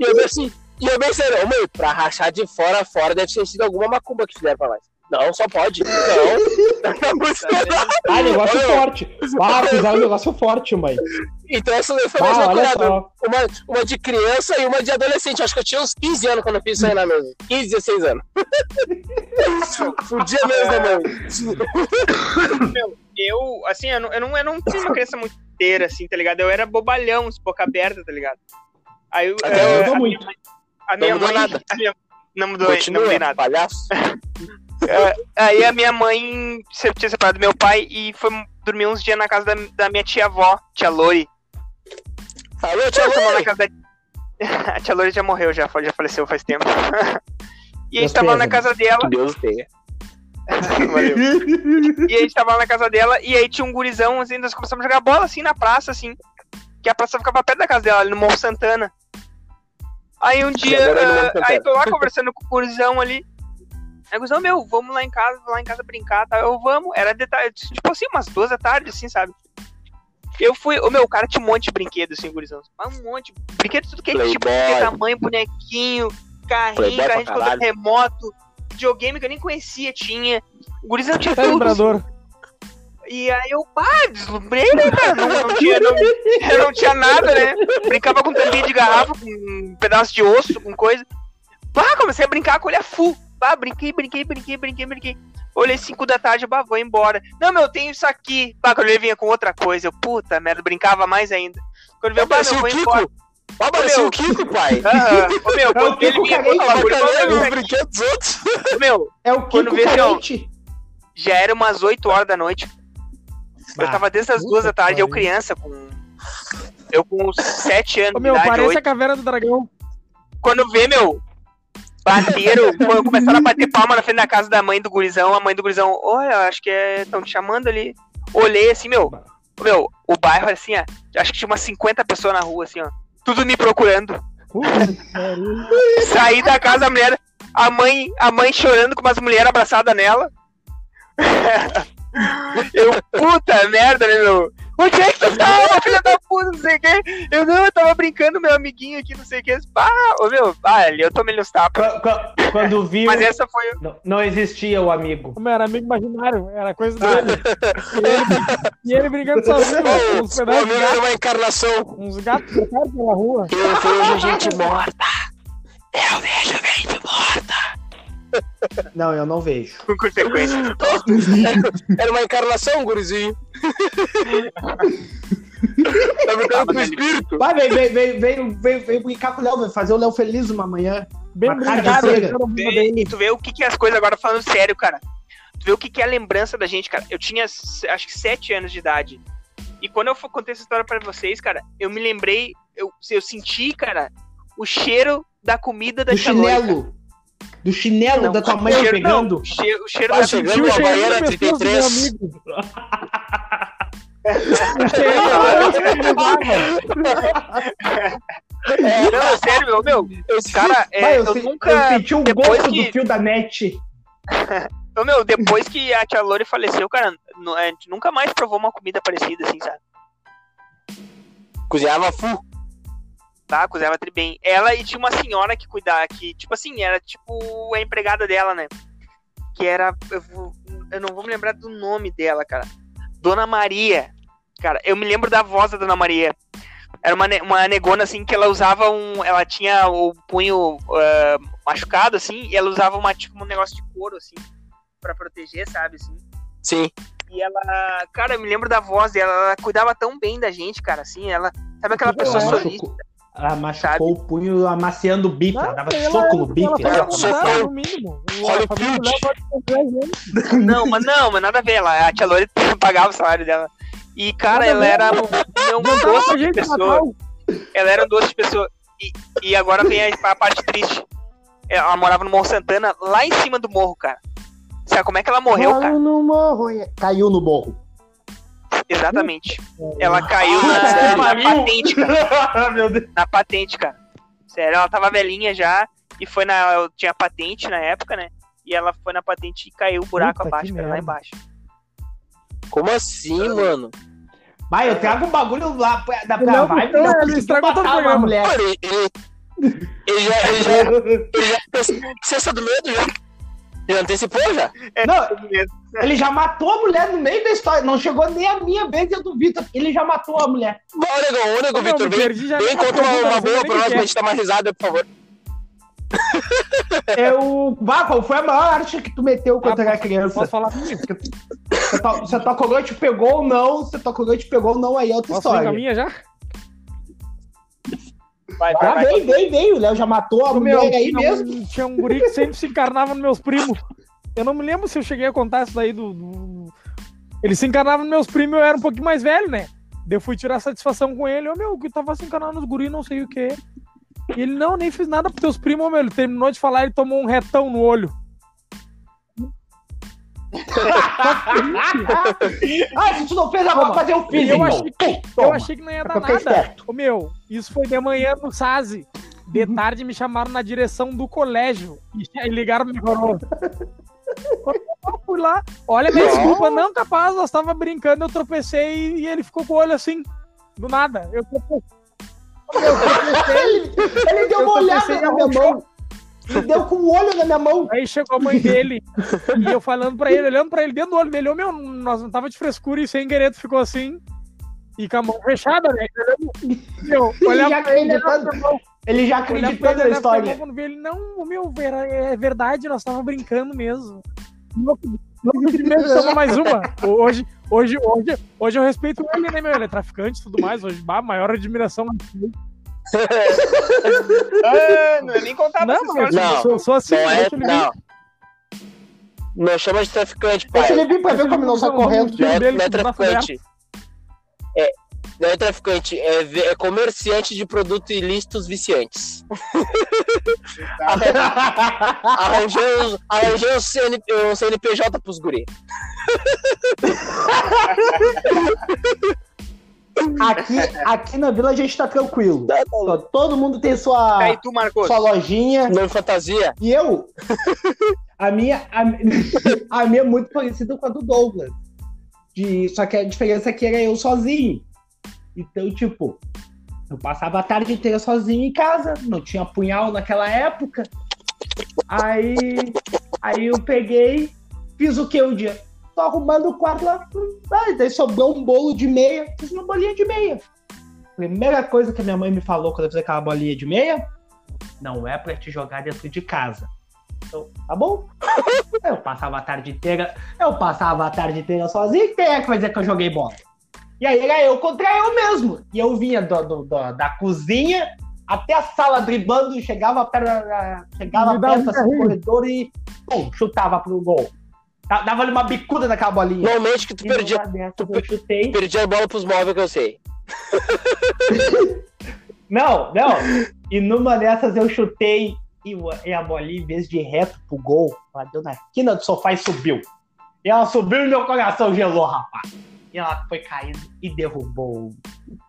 E eu pensei, e eu pensei, mãe, pra rachar de fora fora deve ter sido alguma macumba que fizeram pra nós. Não, só pode. Não. Ah, negócio Olha, forte. Ah, fizeram um negócio forte, mãe. Então essa foi Ah, loucurada. só. Uma, uma de criança e uma de adolescente. Acho que eu tinha uns 15 anos quando eu fiz isso aí na mesa. 15, 16 anos. Fudia mesmo da mãe. Meu, eu, assim, eu não, eu não, eu não tinha uma criança muito inteira, assim, tá ligado? Eu era bobalhão, boca aberta, tá ligado? Aí eu, Até a, Mudou minha, muito. mãe- a minha Não mudou mãe. nada. a minha- não mudou, não Continua, mudei nada. palhaço. É, aí a minha mãe se- tinha separado do meu pai e foi dormir uns dias na casa da, da minha tia-avó, tia Lori. Alô, tia Eu tava na Lori. casa da... A tia Lori já morreu, já, já faleceu faz tempo. E a gente tava lá na casa dela. Que Deus tenha. Valeu. E a gente tava lá na casa dela e aí tinha um gurizão, assim, nós começamos a jogar bola assim na praça, assim. Que a praça ficava perto da casa dela, ali no Morro Santana. Aí um dia, Santana. aí tô lá conversando com o gurizão ali. Aí o gurizão, meu, vamos lá em casa, lá em casa brincar, tá? Eu vamos, era de tarde, tipo assim, umas duas da tarde, assim, sabe? Eu fui, o meu cara tinha um monte de brinquedo, assim, gurizão. Um monte, brinquedo tudo que é tipo, de tamanho, bonequinho, carrinho, Playboy carrinho de controle remoto, videogame que eu nem conhecia, tinha. O gurizão tinha tudo, vibrador. e aí eu, pá, deslumbrei, né, cara? Não, não tinha, não, eu não tinha nada, né? Brincava com tampinha de garrafa, com um pedaço de osso, com coisa. Pá, comecei a brincar com olha full. Pá, brinquei, brinquei, brinquei, brinquei, brinquei. Olhei 5 da tarde, bah, vou embora. Não, meu, eu tenho isso aqui. Pá, quando ele vinha com outra coisa, eu, puta merda, brincava mais ainda. Quando ele veio, Apareceu meu, o vou embora. Kiko. Apareceu o Kiko, pai. Aham. Ô, meu, É quando ele vinha com aquela coisa, os brinquedos dos outros. meu, É o Quando Kiko vê, ó, carente. já era umas 8 horas da noite. Eu Ah, tava desde as puta duas da tarde, eu criança, com. Eu com 7 anos Ô, meu, idade, parece a caverna do dragão. quando vê, meu, bateram, começaram a bater palma na frente da casa da mãe do gurizão, a mãe do gurizão, olha, acho que estão te chamando ali. Olhei assim, meu, meu, o bairro assim, ó, acho que tinha umas 50 pessoas na rua, assim, ó, tudo me procurando. Saí da casa da mulher, a mãe, a mãe chorando com umas mulheres abraçadas nela. Eu, puta merda, né, meu? Onde é que tu tava, filha da puta, não sei o quê? Eu não, eu tava brincando, meu amiguinho aqui, não sei o quê. Pá, ô meu, ah, ali eu tomei nos tapas. Qu- qu- Quando viu, Mas essa foi. não, não existia o amigo. Como era amigo imaginário, era coisa dele. E ele, e ele brigando sozinho, com uns O amigo era uma encarnação. uns gatos trocados pela rua. Eu vejo gente morta. Eu vejo gente morta. Não, eu não vejo. Com consequência. Era uma encarnação, gurizinho. tá brincando com o espírito? Vai, vem, vem, vem, vem, vem, vem brincar com o Léo, fazer o Léo feliz uma manhã. Bem Uma. E tu vê o que, que é as coisas agora falando sério, cara. Tu vê o que, que é a lembrança da gente, cara. Eu tinha acho que 7 anos de idade. E quando eu for- contei essa história pra vocês, cara, eu me lembrei, eu, eu senti, cara, o cheiro da comida da Do cara. chinelo. Do chinelo Não, da tua mãe cheiro- pegando. não, o cheiro, o cheiro da chegando Sentiu o a cheirinho Havaiana no pescoço do meu 33. amigo. É, não, é sério, meu, meu. Esse cara, é, Vai, eu, eu, se- nunca. eu senti o depois gosto que- do fio da net. Ô, meu, depois que a tia Lori faleceu, cara, a gente nunca mais provou uma comida parecida, assim, sabe? Cozinhava full. Tá, cozinhava tri bem. Ela e tinha uma senhora que cuidava, que, tipo assim, era tipo a empregada dela, né? Que era. Eu, vou- eu não vou me lembrar do nome dela, cara. Dona Maria. Cara, eu me lembro da voz da Dona Maria. Era uma, uma negona, assim, que ela usava um. Ela tinha o punho ah, machucado, assim, e ela usava uma, tipo, um negócio de couro, assim, pra proteger, sabe, assim. Sim. E ela, cara, eu me lembro da voz dela, ela cuidava tão bem da gente, cara, assim, ela. Sabe aquela Ela pessoa solista? Ela machucou o punho amaciando o bife. Ela dava ela- soco no ela bife. ela- socão. nada, no mínimo. Olha o Pilt. Não, mas não, mas nada a ver. Ela, a tia Lori pagava o salário dela. E, cara, Nada ela era um, um doce de pessoa. Ela era um doce de pessoa. E, e agora vem a, a parte triste. Ela morava no Morro Santana, lá em cima do morro, cara. Sabe como é que ela morreu, cara? No morro. Caiu no morro. Exatamente. Ela caiu na, Sério? na patente, cara. Meu Deus. Na patente, cara. Sério, ela tava velhinha já. E foi na. Eu tinha patente na época, né? E ela foi na patente e caiu o buraco Puta, abaixo, que cara, lá embaixo. Como assim, mano? Vai, eu trago um bagulho lá pra, da, pra Não, vibe. não, não ele estragou todo o programa. mulher. Ele, ele, ele já, ele já, ele já pensou em cesta do medo já. Ele antecipou já? É, Não. Ele já matou a mulher no meio da história. Não chegou nem a minha vez e a do Vitor. Ele já matou a mulher. Ô, Negão, ô, meu, Vitor, vem, vem contra uma, uma boa pra nós pra é. gente dar uma risada, por favor. Eu. Bah, qual foi a maior arte que tu meteu quando Ah, era posso- criança? Posso falar comigo? Se a tua- a coroa te pegou ou não, se a tua coroa te pegou ou não, aí é outra Posso história. a minha já? Vai, vai, Já vai. veio, veio, veio. O Léo já matou a Ô, meu, mulher aí tinha mesmo. Um, tinha um guri que sempre se encarnava nos meus primos. Eu não me lembro se eu cheguei a contar isso daí do. do- Ele se encarnava nos meus primos, eu era um pouquinho mais velho, né? Daí eu fui tirar satisfação com ele. Ô, meu, que tava se encarnando nos guri, não sei o quê. E ele, não, nem fiz nada pros teus primos, ô, meu. Ele terminou de falar, ele tomou um retão no olho. Ah, se tu não fez, Toma. fazer o filho. Eu achei Eu Toma. achei que não ia dar nada. Ô, meu, isso foi de manhã no SASE. De tarde me chamaram na direção do colégio e ligaram minha coroa. Eu fui lá, olha, minha desculpa, não, capaz, nós tava brincando, eu tropecei e ele ficou com o olho assim, do nada. Eu tropecei. Eu tropecei, Ele, ele deu Eu uma olhada na minha mão. Ele deu com o olho na minha mão. aí chegou a mãe dele e eu falando pra ele, olhando pra ele dentro do olho dele, ô meu, nós não tava de frescura e sem querer tu ficou assim. E com a mão fechada, né? Meu, olhava já ele, acreditando. mão. Ele já ele, na história. ele, vê ele, não, meu, vera- é verdade, nós tava brincando mesmo. Toma mais uma. Hoje, hoje, hoje, hoje eu respeito ele, né, meu? Ele é traficante e tudo mais. Hoje, bah, maior admiração. Ah, não, eu nem contava Não, histórias. Não. sou assim, Não é, deixa não. Não chama de traficante, Deixa pai. ele vir pra ver como não sai correndo. Não é, não é traficante. É, não é traficante, é, é comerciante de produtos ilícitos viciantes. Arranjei, os- arranjei um, CN, um CNPJ pros guri. Aqui, aqui na vila a gente tá tranquilo. Tá, Todo mundo tem sua, Aí tu, Marcos. sua lojinha. Não fantasia. E eu, a minha, a, a minha é muito parecida com a do Douglas. De, só que a diferença é que era eu sozinho. Então, tipo, eu passava a tarde inteira sozinho em casa, não tinha punhal naquela época. Aí, aí eu peguei, fiz o que um dia? Tô arrumando o quarto lá, ah, daí sobrou um bolo de meia, fiz uma bolinha de meia. Primeira coisa que a minha mãe me falou quando eu fiz aquela bolinha de meia, não é pra te jogar dentro de casa. Então, tá bom? Eu passava a tarde inteira, eu passava a tarde inteira sozinho, quem é que vai dizer que eu joguei bola? E aí era eu contra eu mesmo. E eu vinha do, do- do- da cozinha até a sala driblando, chegava perto, da- chegava perto assim, carrinho. corredor e pum, chutava pro gol. Da- Dava-lhe uma bicuda naquela bolinha. Normalmente que tu perdia, tu perdia a bola pros móveis que eu sei. Não, não. E numa dessas eu chutei e, e a bolinha, em vez de ir reto pro gol, ela deu na esquina do sofá e subiu. E ela subiu e meu coração gelou, rapaz. E ela foi caindo e derrubou.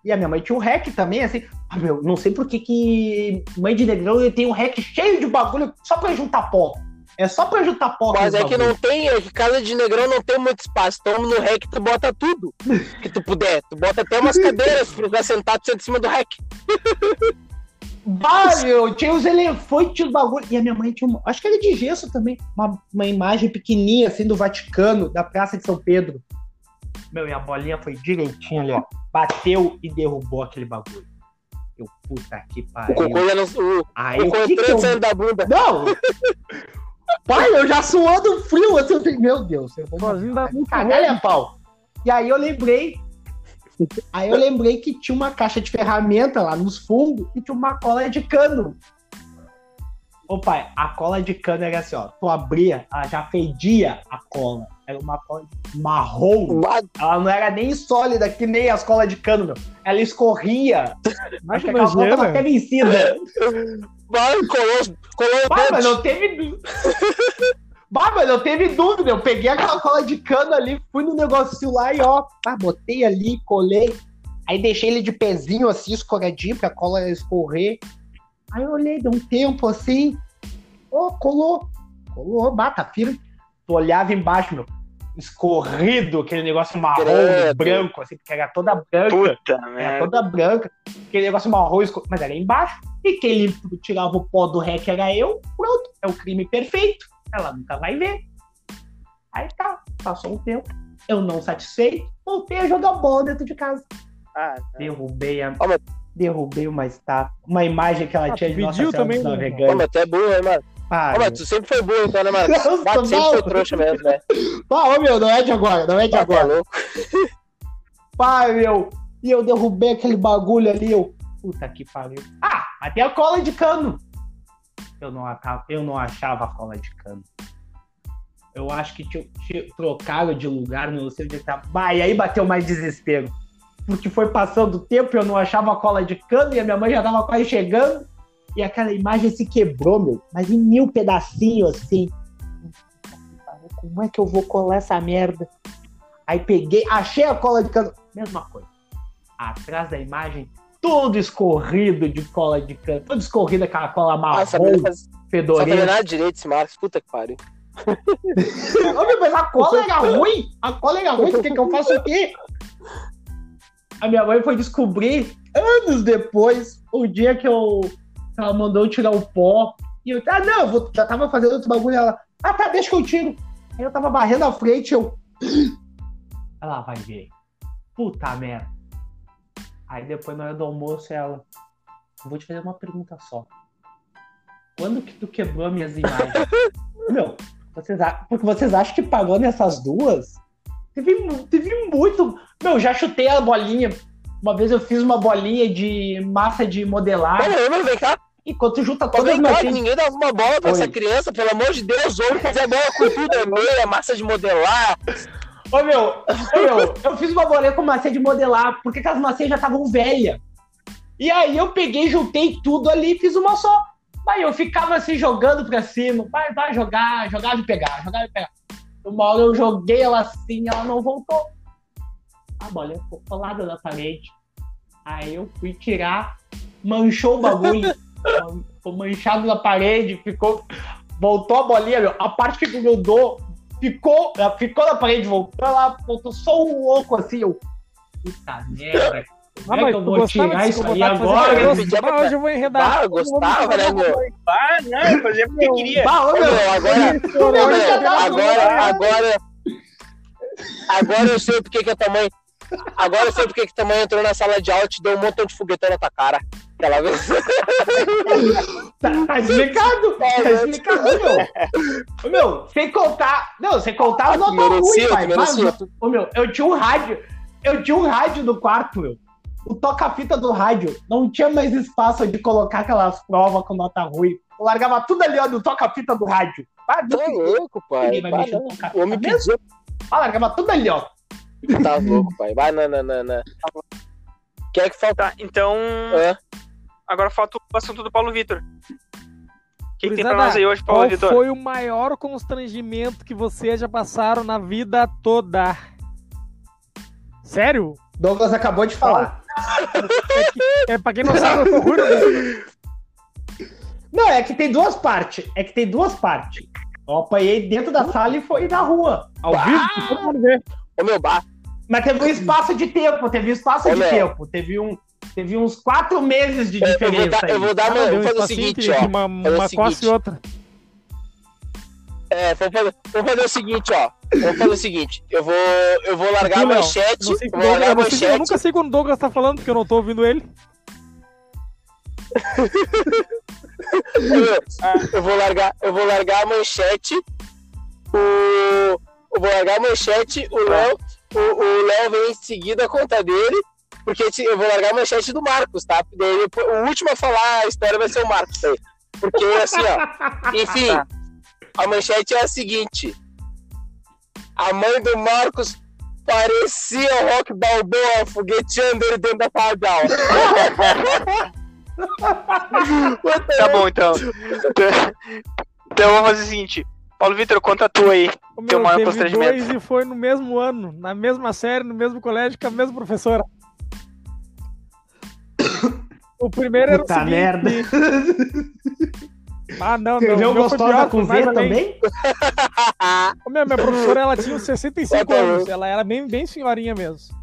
E a minha mãe tinha um rec também, assim. Ah, meu, não sei por que que mãe de negrão tem um rec cheio de bagulho só pra juntar pó. É só pra juntar pó. Mas é que não tem, é que casa de negrão não tem muito espaço. Então no rec tu bota tudo que tu puder. Tu bota até umas cadeiras pra ficar sentado em cima do rec. Bah, meu, tinha os elefantes no bagulho. E a minha mãe tinha uma. Acho que era de gesso também. Uma, uma imagem pequenininha, assim, do Vaticano, da Praça de São Pedro. Meu, e a bolinha foi direitinho ali, ó. Bateu e derrubou aquele bagulho. Eu, puta que O pariu. cocô já não. O, Aí, o o cocô entrando eu... saindo da bunda. Não! Pai, eu já suando frio, eu falei, meu Deus, eu vou cagar a pau. E aí eu lembrei. Aí eu lembrei que tinha uma caixa de ferramenta lá nos fundos e tinha uma cola de cano. Ô pai, a cola de cano era assim, ó. Tu abria, ela já fedia a cola. Era uma cola marrom. Ela não era nem sólida, que nem as colas de cano, meu. Ela escorria. Acho que aquela cola tava até vencida. Vai, colou, colou o Bah, mas não teve. Bah, mas não teve dúvida. Eu peguei aquela cola de cano ali, fui no negocinho lá e ó, botei ali, colei. Aí deixei ele de pezinho assim, escorredinho, pra cola escorrer. Aí eu olhei, deu um tempo assim. Ó, colou. Colou, bata firme. Tu olhava embaixo, meu. Escorrido, aquele negócio marrom, Credo. branco, assim, porque era toda branca. Puta Era merda. toda branca, aquele negócio marrom, esco- mas era embaixo. E quem tirava o pó do rec era eu, pronto, é o crime perfeito. ela nunca vai ver. Aí tá, passou um tempo, eu não satisfeito, voltei a jogar bola dentro de casa. Ah, Derrubei a. Ó, mas- Derrubei uma estátua, uma imagem que ela Ah, tinha de Nossa Senhora também, dos Navegantes. mas tu é burro, hein, mano? Ah, Ô, mas tu sempre foi burro, então, né, mano? Nossa, Bate, sempre não. foi trouxa mesmo, né? Ô, meu, não é de agora, não é de Tá agora. louco. Pai, meu, e eu derrubei aquele bagulho ali, eu. Puta que pariu. Ah, até a cola de cano. Eu não, eu não achava a cola de cano. Eu acho que tinha, tinha- trocaram de lugar, não sei onde tá. Bah, e aí bateu mais desespero. Porque foi passando o tempo e eu não achava a cola de cano e a minha mãe já tava quase chegando. E aquela imagem se quebrou, meu. Mas em mil pedacinhos, assim. Como é que eu vou colar essa merda? Aí peguei, achei a cola de cano. Mesma coisa. Atrás da imagem, todo escorrido de cola de cano. Todo escorrido aquela cola Ah, sabia marrom, fazer, só fedorenta. nada direito esse Marcos. Puta que pariu. Ô, mas a cola era ruim. A cola era ruim. Tu quer que eu faça o quê? A minha mãe foi descobrir anos depois, o dia que eu que ela mandou eu tirar o pó. E eu, ah, não, eu vou, já tava fazendo outro bagulho. Ela, ah, tá, deixa que eu tiro. Aí eu tava varrendo a frente, eu. Ela vai ver. Puta merda. Aí depois, na hora do almoço, ela. Eu vou te fazer uma pergunta só. Quando que tu quebrou minhas imagens? Meu, vocês, porque vocês acham que pagou nessas duas? Teve, teve muito. Meu, já chutei a bolinha. Uma vez eu fiz uma bolinha de massa de modelar. Mano, mano, vem cá. E quando tu junta todas as cá, massinhas. ninguém dava uma bola pra Oi. essa criança, pelo amor de Deus. Ou fazer bola com tudo, é meia, massa de modelar. Ô meu, ô, meu, eu fiz uma bolinha com massinha de modelar, porque aquelas massinhas já estavam velhas. E aí eu peguei, juntei tudo ali e fiz uma só. Aí eu ficava assim jogando pra cima. Vai, vai jogar, jogava e pegar, jogava e pegar. Uma hora eu joguei ela assim, ela não voltou. A bolinha ficou colada na parede. Aí eu fui tirar, manchou o bagulho. ficou manchado na parede, ficou. Voltou a bolinha, meu. A parte que grudou ficou, ficou na parede, voltou lá, voltou só um louco assim, eu. Puta merda. Ah, Como é mas que eu vou tirar isso aí agora? Eu pedia pra- hoje eu vou enredar. Ah, eu gostava, né, meu? Ah, não, eu fazia porque eu queria. Bah, meu, agora, tava agora, agora, agora eu sei porque que a tua mãe. Agora eu sei porque que tua mãe entrou na sala de aula e te deu um montão de foguetão na tua cara. Aquela vez. Tá, tá explicado? Tá explicado, meu. Ô, meu, sem contar. Não, sem contar os Tu notas ruins, pai. Mas, ô, meu, eu tinha um rádio. Eu tinha um rádio no quarto, meu. O toca-fita do rádio. Não tinha mais espaço de colocar aquelas provas com nota ruim. Eu largava tudo ali, ó, no toca-fita do rádio. Ah, Tá louco, pai. Ninguém vai mexer no toca-fita pediu. Ah, largava tudo ali, ó. Tá louco, pai. Vai, não, não, não, não. Quem é que falta? Tá, então. Hã? Agora falta o assunto do Paulo Vitor. O que, que tem pra nós aí hoje, Paulo Qual Vitor? foi o maior constrangimento que vocês já passaram na vida toda? Sério? Douglas acabou de falar. É, que- é pra quem não sabe, eu né? Não, é que tem duas partes. É que tem duas partes. Eu apanhei dentro da sala e foi na rua. Ao vivo, pra todo mundo ver. Ô, meu, bar. Mas teve um espaço de tempo, teve um espaço Ô, de tempo. Teve, um, teve uns quatro meses de Eu, eu vou diferença. dar, eu vou dar, Ah, uma, vou fazer o seguinte, entre ó. Uma, uma costa e outra. É, vamos fazer, vamos fazer o seguinte, ó. Vamos fazer o seguinte. Eu vou, eu vou largar a manchete. Não sei vou largar a eu, não sei- eu manchete. nunca sei quando o Douglas tá falando, porque eu não tô ouvindo ele. Eu vou largar, eu vou largar a manchete. O, vou largar a manchete. O Léo, o, o Léo vem em seguida a conta dele. Porque eu vou largar a manchete do Marcos, tá? Daí, o último a falar a história vai ser o Marcos aí. Porque assim, ó. Enfim, a manchete é a seguinte: A mãe do Marcos parecia o Rock Balboa fogueteando ele dentro da sala de aula. Tá bom, então. Então vamos fazer o seguinte. Paulo Vitor, conta tu aí. O Teu meu maior teve constrangimento. dois e foi no mesmo ano, na mesma série, no mesmo colégio, com a mesma professora. O primeiro era o Puta seguinte... merda. Ah, não, não. O meu foi gostosa pior, com V também? Ô, Minha, minha professora, ela tinha uns 65 Bota anos. Ela era bem, bem senhorinha mesmo.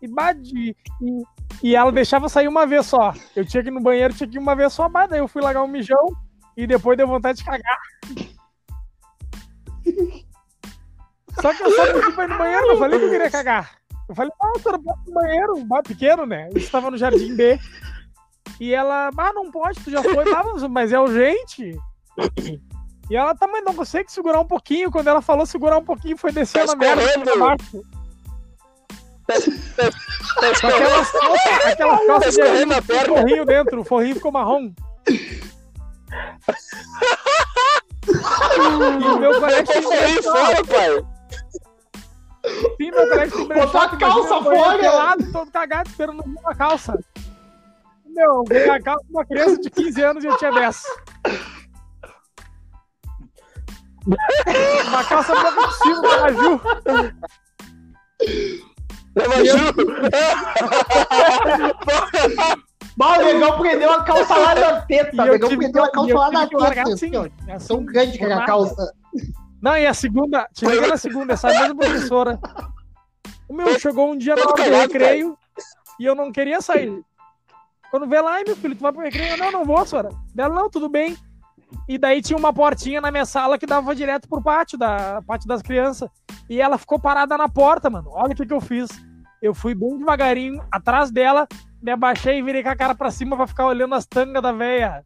E, bade, e, e ela deixava sair uma vez só. Eu tinha que ir no banheiro, tinha que ir uma vez só, mas daí eu fui largar um mijão e depois deu vontade de cagar. Só que eu só pedi pra ir no banheiro, eu falei que eu queria cagar. Eu falei, ah, senhora, bota no banheiro, um pequeno, né? Isso estava no Jardim B. E ela, ah, não pode, tu já foi, tá, mas é urgente. E ela também não consegue segurar um pouquinho. Quando ela falou segurar um pouquinho, foi descer Tá na merda. abaixo. Tá Com aquelas calças, aquelas Tá de forrinho dentro, o forrinho ficou marrom. E o meu Eu tô aí fora, pai. Sim, meu colega tem Botou a brechó, calça imagina, banheiro fora. pelado, todo cagado, esperando uma calça. Meu, ganhei a calça de uma criança de 15 anos e eu tinha 10. Uma calça de cima da Maju. Né, Maju? Bah, o negão prendeu a calça lá na teta. O negão prendeu a calça lá na teta. assim, assim, Tão grande que era a calça. Não, e a segunda, cheguei na segunda, essa mesma professora. O meu chegou um dia na hora do recreio e eu não queria sair. Quando vê lá, ai meu filho, tu vai pro recreio? Eu, Não, não vou, senhora. Dela, não, tudo bem. E daí tinha uma portinha na minha sala que dava direto pro pátio, da pátio das crianças. E ela ficou parada na porta, mano. Olha o que, que eu fiz. Eu fui bem devagarinho, atrás dela, me abaixei e virei com a cara pra cima pra ficar olhando as tangas da véia.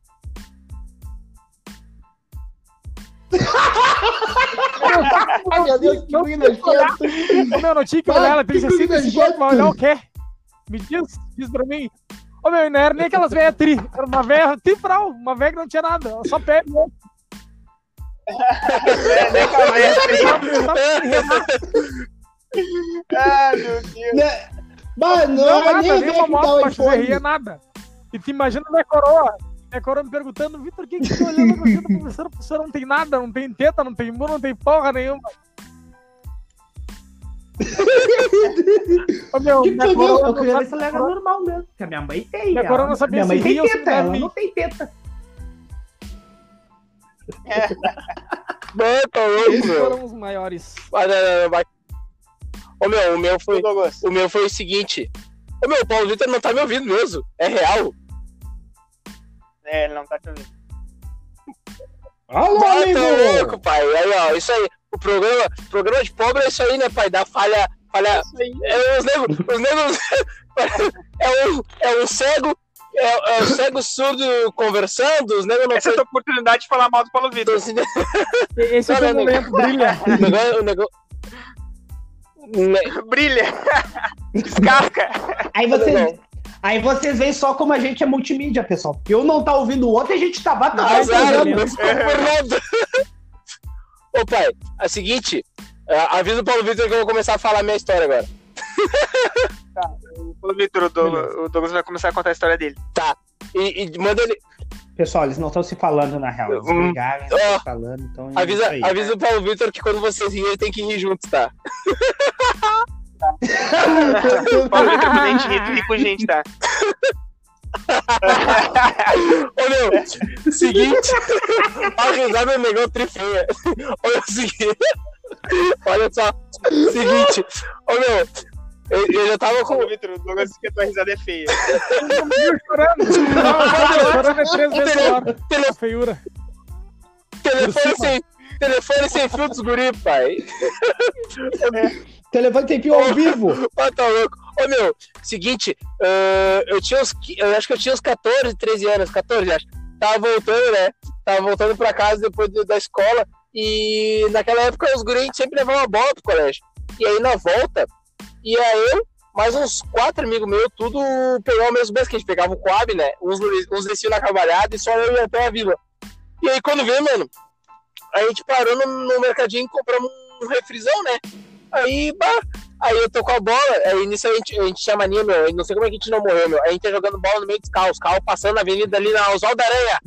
Ai, meu Deus, que Não ruim tinha que olhar. nojento. Ô, meu, não tinha que olhar, ela tem que 65 nojento. vai olhar o quê? Me diz, diz pra mim. Ô, meu, não era nem aquelas velhas tri, era uma velha trifral, uma velha que não tinha nada, ela só pega o outro. É, nem com a velha. Ah, meu Deus. Bah, não, Não, nada, nem uma moto pra chover, iPhone. nada. E te imagina minha coroa, minha coroa me perguntando, Vitor, o que que você tá olhando a coxinha do professor? O professor não tem nada, não tem teta, não tem mu, não tem porra nenhuma. Ô, meu, Que minha que coroa eu queria ver se ela era normal mesmo. Porque a minha mãe tem. Minha ela- coroa não sabia Minha mãe se tem ria ou se teta, ela não tem teta. Não, tá louco, Esses meu. foram os maiores. Não, não, vai. Ô, meu, o meu foi, o meu foi o seguinte. Ô, meu, o Paulo Vitor não tá me ouvindo mesmo. É real. É, ele não tá te ouvindo. Alô, Bota amigo! louco, pai. Aí, ó, isso aí. O programa, programa de pobre é isso aí, né, pai? Dá falha. falha aí. é, os negros. Os negros. é, um, é um cego. É, é um cego surdo conversando. Os negros não Essa é a oportunidade de falar mal do Paulo Vitor. Assim, né? Esse é o momento, brilha. o negócio. O negócio... Ne- Brilha. Descasca. Aí vocês, aí vocês veem só como a gente é multimídia, pessoal. Porque eu não tá ouvindo o outro e a gente tá batendo. Nada. Ô pai, é o seguinte, é, avisa o Paulo Vitor que eu vou começar a falar minha história agora. O Paulo Vitor, o Douglas, o Douglas vai começar a contar a história dele. E, e manda ele. Pessoal, eles não estão se falando na real. Eles Hum. brigaram, estão se falando, então. é Avisa, aí. avisa o Paulo Vitor que quando vocês rirem, ele tem que rir juntos, tá? O Paulo Vitor, quando a gente ri, tu ri com gente, tá? Ô meu, seguinte. a risada é negão trifeia. Olha o seguinte. Olha só. Seguinte. Ô meu, eu, eu já tava com. Vitor, o Douglas disse que a tua risada é feia. Eu chorando. Chorando é três vezes. Tele- A feiura. telefone sem. Telefone sem fio dos guri, pai. Telefone tem fio ao vivo. Ah, tá louco. Ô, meu, seguinte, ah, eu tinha uns. Eu acho que eu tinha uns 14, 13 anos, 14, acho. Tava voltando, né? Tava voltando pra casa depois do- da escola. E naquela época os guris gente sempre levava a bola pro colégio. E aí na volta, ia eu, mais uns quatro amigos meus, tudo pegar o mesmo bus, que a gente pegava o Coab, né? Uns, uns desciam na cavalhada e só eu ia até a vila. E aí quando veio, mano, a gente parou no, no mercadinho e compramos um refrisão, né? Aí, bah, Aí eu tô com a bola, aí nisso a gente, a gente tinha mania, meu. eu Não sei como é que a gente não morreu, meu. A gente ia jogando bola no meio dos carros, os carros passando na avenida ali na Oswaldo Aranha.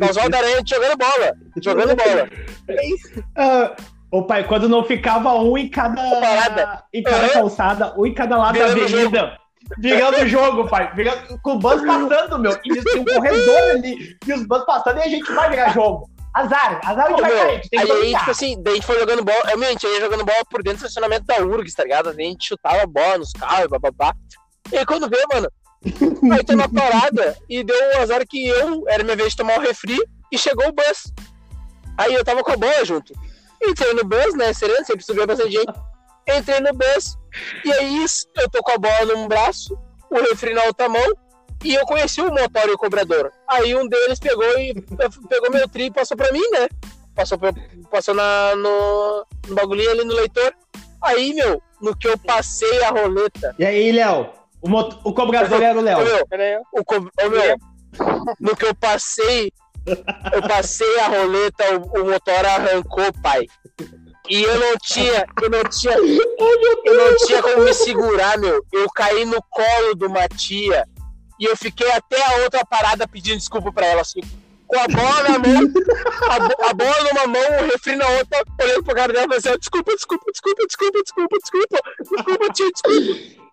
Na Oswaldo Aranha, jogando bola. Jogando bola. Aí, Ah, Ô pai, quando não ficava um em cada, Parada. em cada Aham. calçada, um em cada lado Virando da avenida. Virando o jogo, pai. Virando, com o bus passando, meu. E tem um corredor ali. E os bus passando e a gente vai virar jogo. Azar, azar a gente Ô, vai meu, cair. Tem que aí, aí, tipo assim, daí a gente foi jogando bola. É, meu, a gente ia jogando bola por dentro do estacionamento da URGS, tá ligado? A gente chutava bola nos carros, bababá. E aí quando veio, mano, aí tem uma parada e deu um azar que eu, era minha vez de tomar o refri, e chegou o bus. Aí eu tava com a bola junto. Entrei no bus, né? Sereno, sempre subia bastante gente. Entrei no bus, e aí eu tô com a bola num braço, o refri na outra mão, e eu conheci o motor e o cobrador. Aí um deles pegou e pegou meu tri e passou pra mim, né? Passou, pra, passou na, no, no bagulhinho ali no leitor. Aí, meu, no que eu passei a roleta. E aí, Léo? O, mot... o cobrador era o Léo. Meu, o co... Ô, meu, no que eu passei, eu passei a roleta, o, o motor arrancou, pai. E eu não tinha, eu não tinha, eu não tinha como me segurar, meu. Eu caí no colo do Matia e eu fiquei até a outra parada pedindo desculpa pra ela, assim, com a bola na mão, a, a bola numa mão, o refri na outra, olhando pro cara dela e assim, desculpa, desculpa, desculpa, desculpa, desculpa, desculpa, desculpa, tia, desculpa.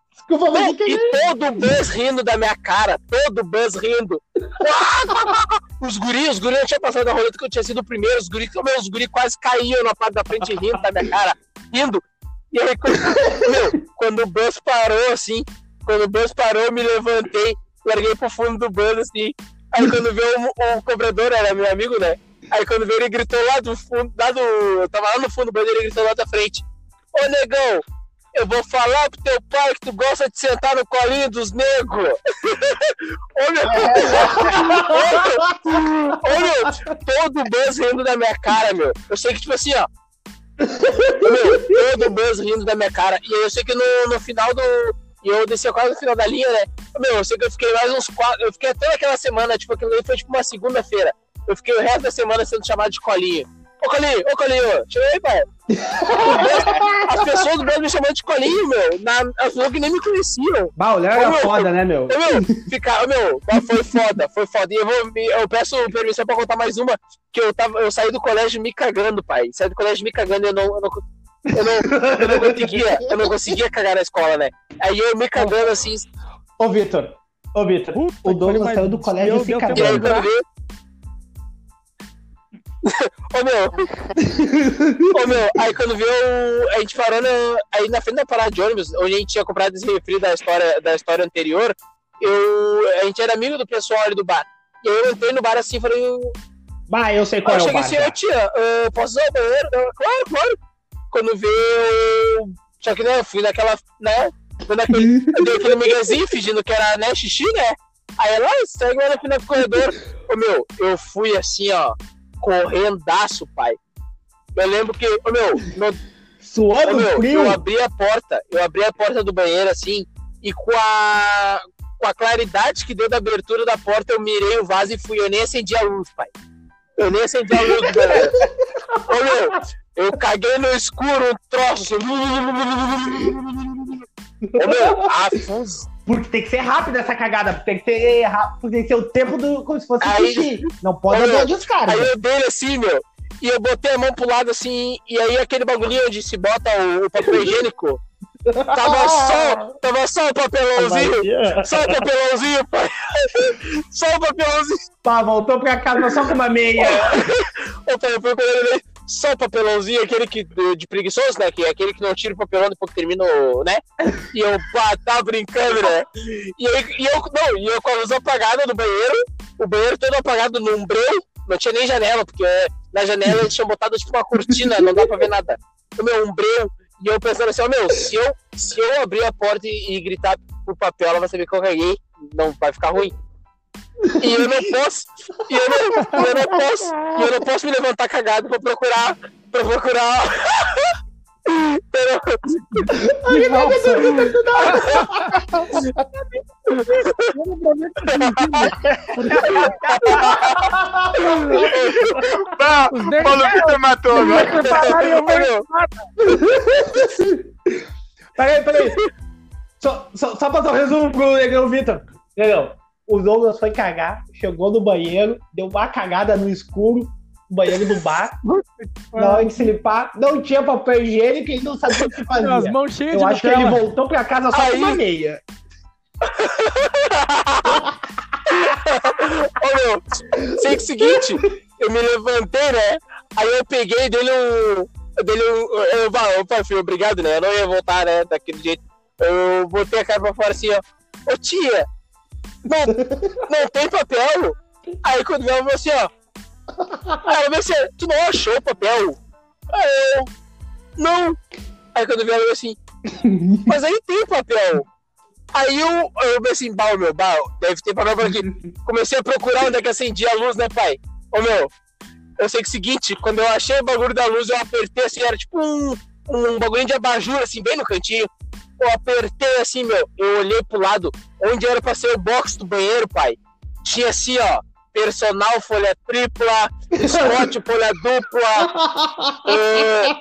Que e todo o bus rindo da minha cara, todo o bus rindo. Os guris, os guris não tinham passado a roleta que eu tinha sido o primeiro, os guris, meu, os guris quase caíam na parte da frente rindo da minha cara, rindo. E aí, quando, meu, quando o bus parou, assim, quando o bus parou, eu me levantei, larguei pro fundo do bus, assim. Aí quando veio o, o cobrador, era meu amigo, né? Aí quando veio, ele gritou lá do fundo, lá do. Eu tava lá no fundo do bus, ele gritou lá da frente. Ô negão, eu vou falar pro teu pai que tu gosta de sentar no colinho dos negros. Ô meu, ô meu, todo bus rindo da minha cara, meu. Eu sei que, tipo assim, ó. Meu, todo bus rindo da minha cara. E eu sei que no, no final do. E eu descia quase no final da linha, né? Meu, eu sei que eu fiquei mais uns quatro. Eu fiquei até aquela semana, tipo, aquilo ali foi tipo uma segunda-feira. Eu fiquei o resto da semana sendo chamado de colinho. Ô colinho, ô colinho, chega aí, pai. As pessoas do Brasil me chamando de colinho, meu. Na, as pessoas que nem me conheciam. Bah, o Léo Ô, era meu, foda, né, meu? Meu, fica, ô, meu, mas foi foda, foi foda. E eu, vou, eu peço permissão pra contar mais uma, que eu, tava, eu saí do colégio me cagando, pai. Saí do colégio me cagando e eu não, eu não, eu não, eu não conseguia, eu não conseguia cagar na escola, né? Aí eu me cagando assim, Ô, Vitor. Ô, Vitor. O Douglas saiu do colégio e e aí quando vê. Ô meu, ô meu, aí quando viu, a gente na, aí na frente da parada de ônibus, onde a gente tinha comprado esse refri da história, da história anterior, eu, a gente era amigo do pessoal ali do bar. E aí eu entrei no bar assim e falei, Bah, eu sei qual eu é o cheguei bar. assim, já. ô tia, eu posso usar o banheiro? Eu, claro, claro. Quando eu... Só que né, eu fui naquela, né? Naquele, eu dei aquele miguezinho fingindo que era, né, xixi, né? Aí ela, "Ah, segue lá no final do corredor. Ô meu, eu fui assim, ó, correndaço, pai. Eu lembro que, meu, meu Suando meu, frio. eu abri a porta, eu abri a porta do banheiro assim, e com a, com a claridade que deu da abertura da porta, eu mirei o vaso e fui. Eu nem acendi a luz, pai. Eu nem acendi a luz do banheiro. Ô meu, eu caguei no escuro um troço. Ô meu, a fuz... Porque tem que ser rápido essa cagada. Tem que ser rápido. Tem que ser o tempo do. Como se fosse Aí- xixi. Não pode Ô, dar meu, descarga. Aí eu dei assim, meu. E eu botei a mão pro lado assim, e aí aquele bagulhinho onde se bota o, o papel higiênico. Tava só, tava só o papelãozinho. Só o papelãozinho, pai. Só o papelãozinho. Pá, voltou pra casa só com uma meia. Falei, eu fui com ele, só o papelãozinho, aquele que, de, preguiçoso, né? Que é aquele que não tira o papelão depois que termina o, né? E eu, pá, tá brincando, né? E, aí, e eu, não, e eu com a luz apagada no banheiro, o banheiro todo apagado no umbreu, não tinha nem janela, porque na janela eles tinham botado tipo uma cortina, não dá pra ver nada. O meu umbreu, e eu pensando assim, ó, meu, se eu, se eu abrir a porta e, e gritar pro papel, ela vai saber que eu caguei, não vai ficar ruim. E eu não posso, e eu não, eu não posso, e eu não posso me levantar cagado pra procurar, pra procurar. O negros- Paulo Vitor matou agora. Peraí, peraí. Só, só, só pra dar um resumo pro Negão Vitor. Negão, o Douglas foi cagar, chegou no banheiro, deu uma cagada no escuro, no banheiro do bar. Na hora de se limpar, não tinha papel higiênico e não sabia o que As fazia. mãos cheias Eu de acho que ele voltou pra casa só Aí- com uma meia. Ô meu, sei que é o seguinte, eu me levantei, né? Aí eu peguei dele um. Dele um. Eu, opa, filho, obrigado, né? Eu não ia voltar, né? Daquele jeito. Eu botei a cara pra fora assim, ó. Ô tia, não, não tem papel? Aí quando eu falei assim, ó. Aí ela falou assim, tu não achou o papel? Aí eu, não. Aí quando vi ela, eu assim, mas aí tem papel. Aí eu, eu pensei assim, bah, meu, bah, deve ter papel por aqui. Comecei a procurar onde é que acendia a luz, né, pai? Ô, meu, eu sei que é o seguinte, quando eu achei o bagulho da luz, eu apertei assim, era tipo um, um bagulho de abajur, assim, bem no cantinho. Eu apertei assim, meu, eu olhei pro lado, onde era pra ser o box do banheiro, pai. Tinha assim, ó, personal folha tripla, Scott folha dupla, é,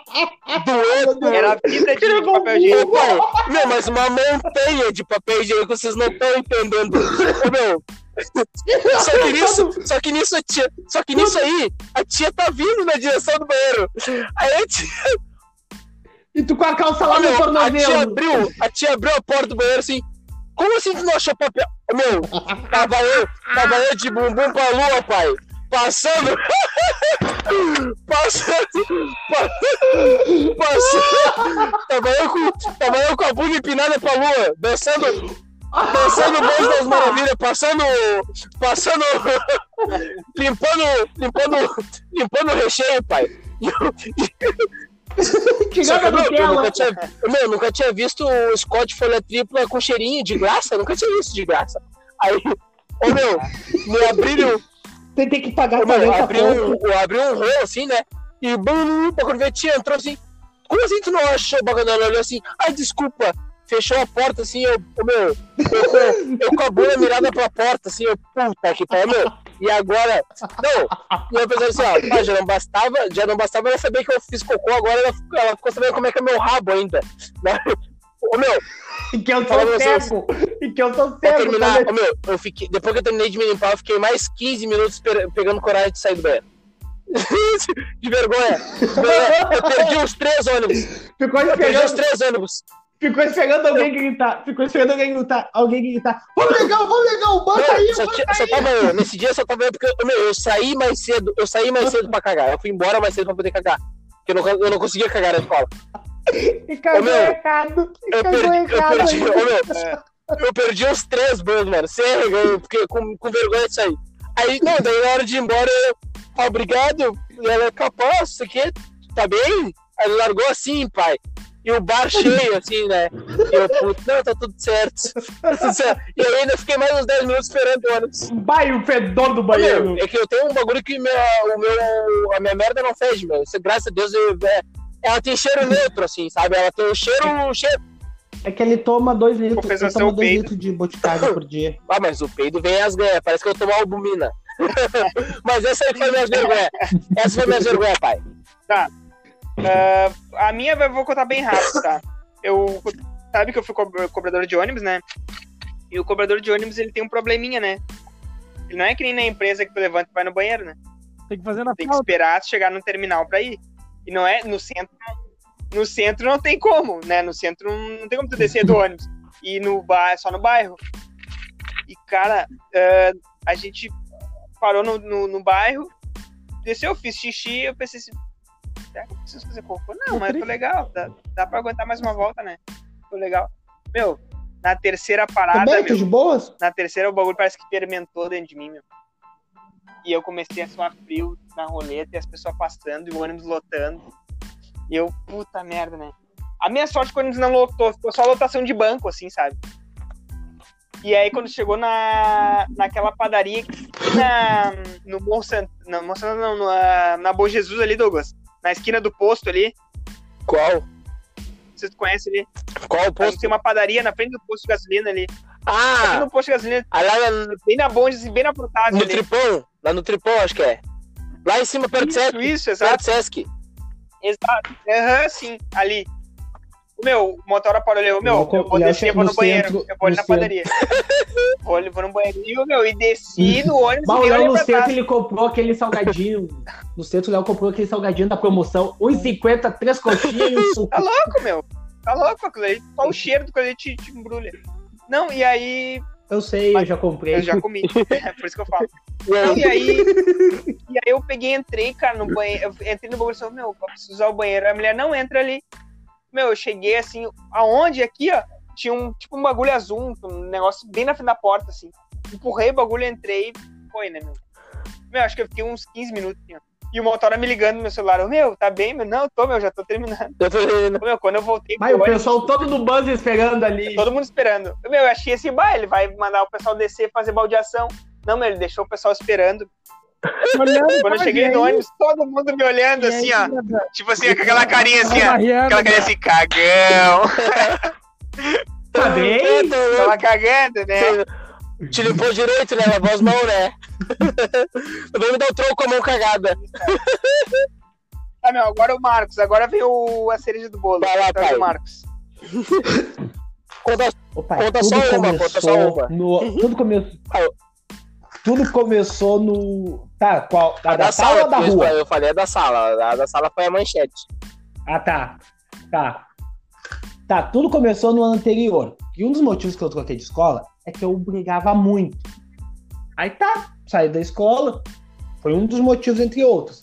dueto. Era a vida de papel higiênico. Pai, meu, mas uma montanha de papel higiênico, vocês não estão entendendo. Meu, só que nisso, só que nisso a tia, só que nisso aí, a tia tá vindo na direção do banheiro. Aí a tia, E tu com a calça lá Ô, no meu, a tia tornozelo. abriu, a tia abriu a porta do banheiro assim. Como assim tu não achou papel? Meu, tava eu, tava eu de bumbum pra lua, pai. Passando. passando. pa- Passando. Tava eu, com, tava eu com a bunda empinada pra lua, dançando. Dançando o das Maravilhas, passando. Passando. limpando. Limpando. Limpando o recheio, pai. Que que, joga eu Nutella. nunca tinha, meu, eu nunca tinha visto o Scott folha tripla com cheirinho de graça, nunca tinha visto de graça. Aí, ô meu, me abriram, Tem tem que pagar ô, meu, 40 abriu, um- abriu um rolo assim, né? E bum, o corvetinha entrou assim. Como assim tu não achou o bagulho? Ela olhou assim, ai, desculpa. Fechou a porta assim, eu, ô, meu, eu, com- eu com a bunda mirada pra porta, assim, eu, puta que pariu, meu. E agora, não, e eu pensando assim, ó, já não bastava, já não bastava ela saber que eu fiz cocô, agora ela, ela ficou sabendo como é que é meu rabo ainda. Né? Ô, meu, E que eu vocês. cego. E que eu pra cego. terminar, também. ô, meu, eu fiquei, depois que eu terminei de me limpar, eu fiquei mais 15 minutos pe- pegando coragem de sair do banheiro. de vergonha. Eu perdi os três ônibus. Ficou Eu perdi os três ônibus. Ficou esperando alguém gritar. Ficou esperando alguém gritar. Alguém gritar. Vamos legal, vamos legal, bota aí, só, bota só tava eu. Nesse dia só tava eu, porque ô, meu, eu saí mais cedo. Eu saí mais cedo pra cagar. Eu fui embora mais cedo pra poder cagar. Porque eu não, eu não conseguia cagar na escola. E cagou meu, errado. E Eu perdi, eu perdi, aí. meu, eu perdi os três banhos, mano. Sem vergonha, porque com, com vergonha de sair. Aí, não, daí na hora de ir embora, eu, ah, obrigado. E ela, capaz, isso aqui tá bem? Aí ele largou assim, pai. E o bar cheio, assim, né? E eu, puto, não, tá tudo certo. Tá tudo certo. E eu ainda fiquei mais uns 10 minutos esperando o ônibus. Vai o fedor do banheiro. Meu, é que eu tenho um bagulho que meu, o meu, a minha merda não fede, meu. Isso, graças a Deus, eu, é, ela tem cheiro neutro, assim, sabe? Ela tem o cheiro, cheiro. É que ele toma 2 litros, ele toma dois litros de boticário por dia. Ah, mas o peido vem as ganhas, parece que eu tomo albumina. mas essa aí foi minha vergonha. Essa foi minha vergonha, pai. Ah, a minha eu vou contar bem rápido, tá? Eu. Sabe que eu fui co- cobrador de ônibus, né? E o cobrador de ônibus ele tem um probleminha, né? Ele não é que nem na empresa que tu levanta e vai no banheiro, né? Tem que fazer na Tem que esperar chegar no terminal pra ir. E não é no centro. No centro não tem como, né? No centro não, tem como tu descer do ônibus. E no bairro, só no bairro. E, cara, ah, a gente parou no, no, no bairro, desceu, fiz xixi, eu pensei assim, será que eu preciso fazer cocô? Não, mas tô legal, dá, dá pra aguentar mais uma volta, né? Tô legal. Meu, na terceira parada, Também, meu, tu de boas? na terceira o bagulho parece que fermentou dentro de mim, meu. E eu comecei a suar frio na roleta e as pessoas passando e o ônibus lotando. E eu, puta merda, né? A minha sorte é que o ônibus não lotou, ficou só lotação de banco, assim, sabe? E aí quando chegou na, naquela padaria fica na, no Bom Santo, não, Bom Santo não, na, na Bom Jesus ali, Douglas, na esquina do posto ali, Qual? você conhece ali, Qual o posto? tem uma padaria na frente do posto de gasolina ali. Aqui Ah, no posto de gasolina, ah, lá na- bem na Bom Jesus, bem na Protásio no ali. Tripão. Lá no Tripão, acho que é. Lá em cima, perto do Isso, Sesc. isso, exato. Perto do Sesc. Exato. Aham, sim, ali. Meu, o motora parou o meu, eu vou descer, vou no, no banheiro, centro- eu vou ali no na centro. padaria. vou ali, vou no banheiro, e, meu, e desci do ônibus Bah, e o Léo no centro trás. ele comprou aquele salgadinho. No centro o Léo comprou aquele salgadinho da promoção. 1,50, três coxinhas e um suco. Tá louco, meu. Tá louco aquilo ali. Só o cheiro do coisa te, te embrulha. Não, e aí, Eu sei, eu já comprei. eu já comi. É por isso que eu falo. E aí, Não, e aí, e aí eu peguei, entrei, cara, no banheiro. Eu entrei no banheiro e falei, meu, eu preciso usar o banheiro. A mulher não entra ali. Meu, eu cheguei assim, aonde? Aqui, ó. Tinha um tipo um bagulho azul, um negócio bem na frente da porta, assim. Empurrei o bagulho, entrei e foi, né, meu? Meu, acho que eu fiquei uns 15 minutos, assim, ó. E o motora me ligando no meu celular. Meu, tá bem, meu? Não, tô, meu, já tô terminando. Eu tô. Ô, meu, quando eu voltei Mas o pessoal todo no bus esperando ali. todo mundo esperando. Meu, eu achei assim, bah, ele vai mandar o pessoal descer fazer baldeação. Não, meu, ele deixou o pessoal esperando. Olhando, Quando eu cheguei no ônibus, todo mundo me olhando assim, ó. Tipo assim, com aquela carinha assim, ó. Aquela carinha assim, cagão. Tá bem? Tava cagando, né? Te limpou direito, né? Lavou as mãos, né? Não me dar o troco com a mão cagada. Ah, meu, agora o Marcos. Agora vem o, a cereja do bolo. Vai lá, Traz pai. o Marcos. Conta Ô, pai, Conta só uma, conta só uma. No, tudo, começou, Ah, tudo começou no. Tá, qual? A da da sala sala, ou da rua? eu falei a da sala. A da sala foi a manchete. Ah, tá. Tá. Tá, tudo começou no ano anterior. E um dos motivos que eu troquei de escola é que eu brigava muito. Aí tá, saí da escola. Foi um dos motivos, entre outros.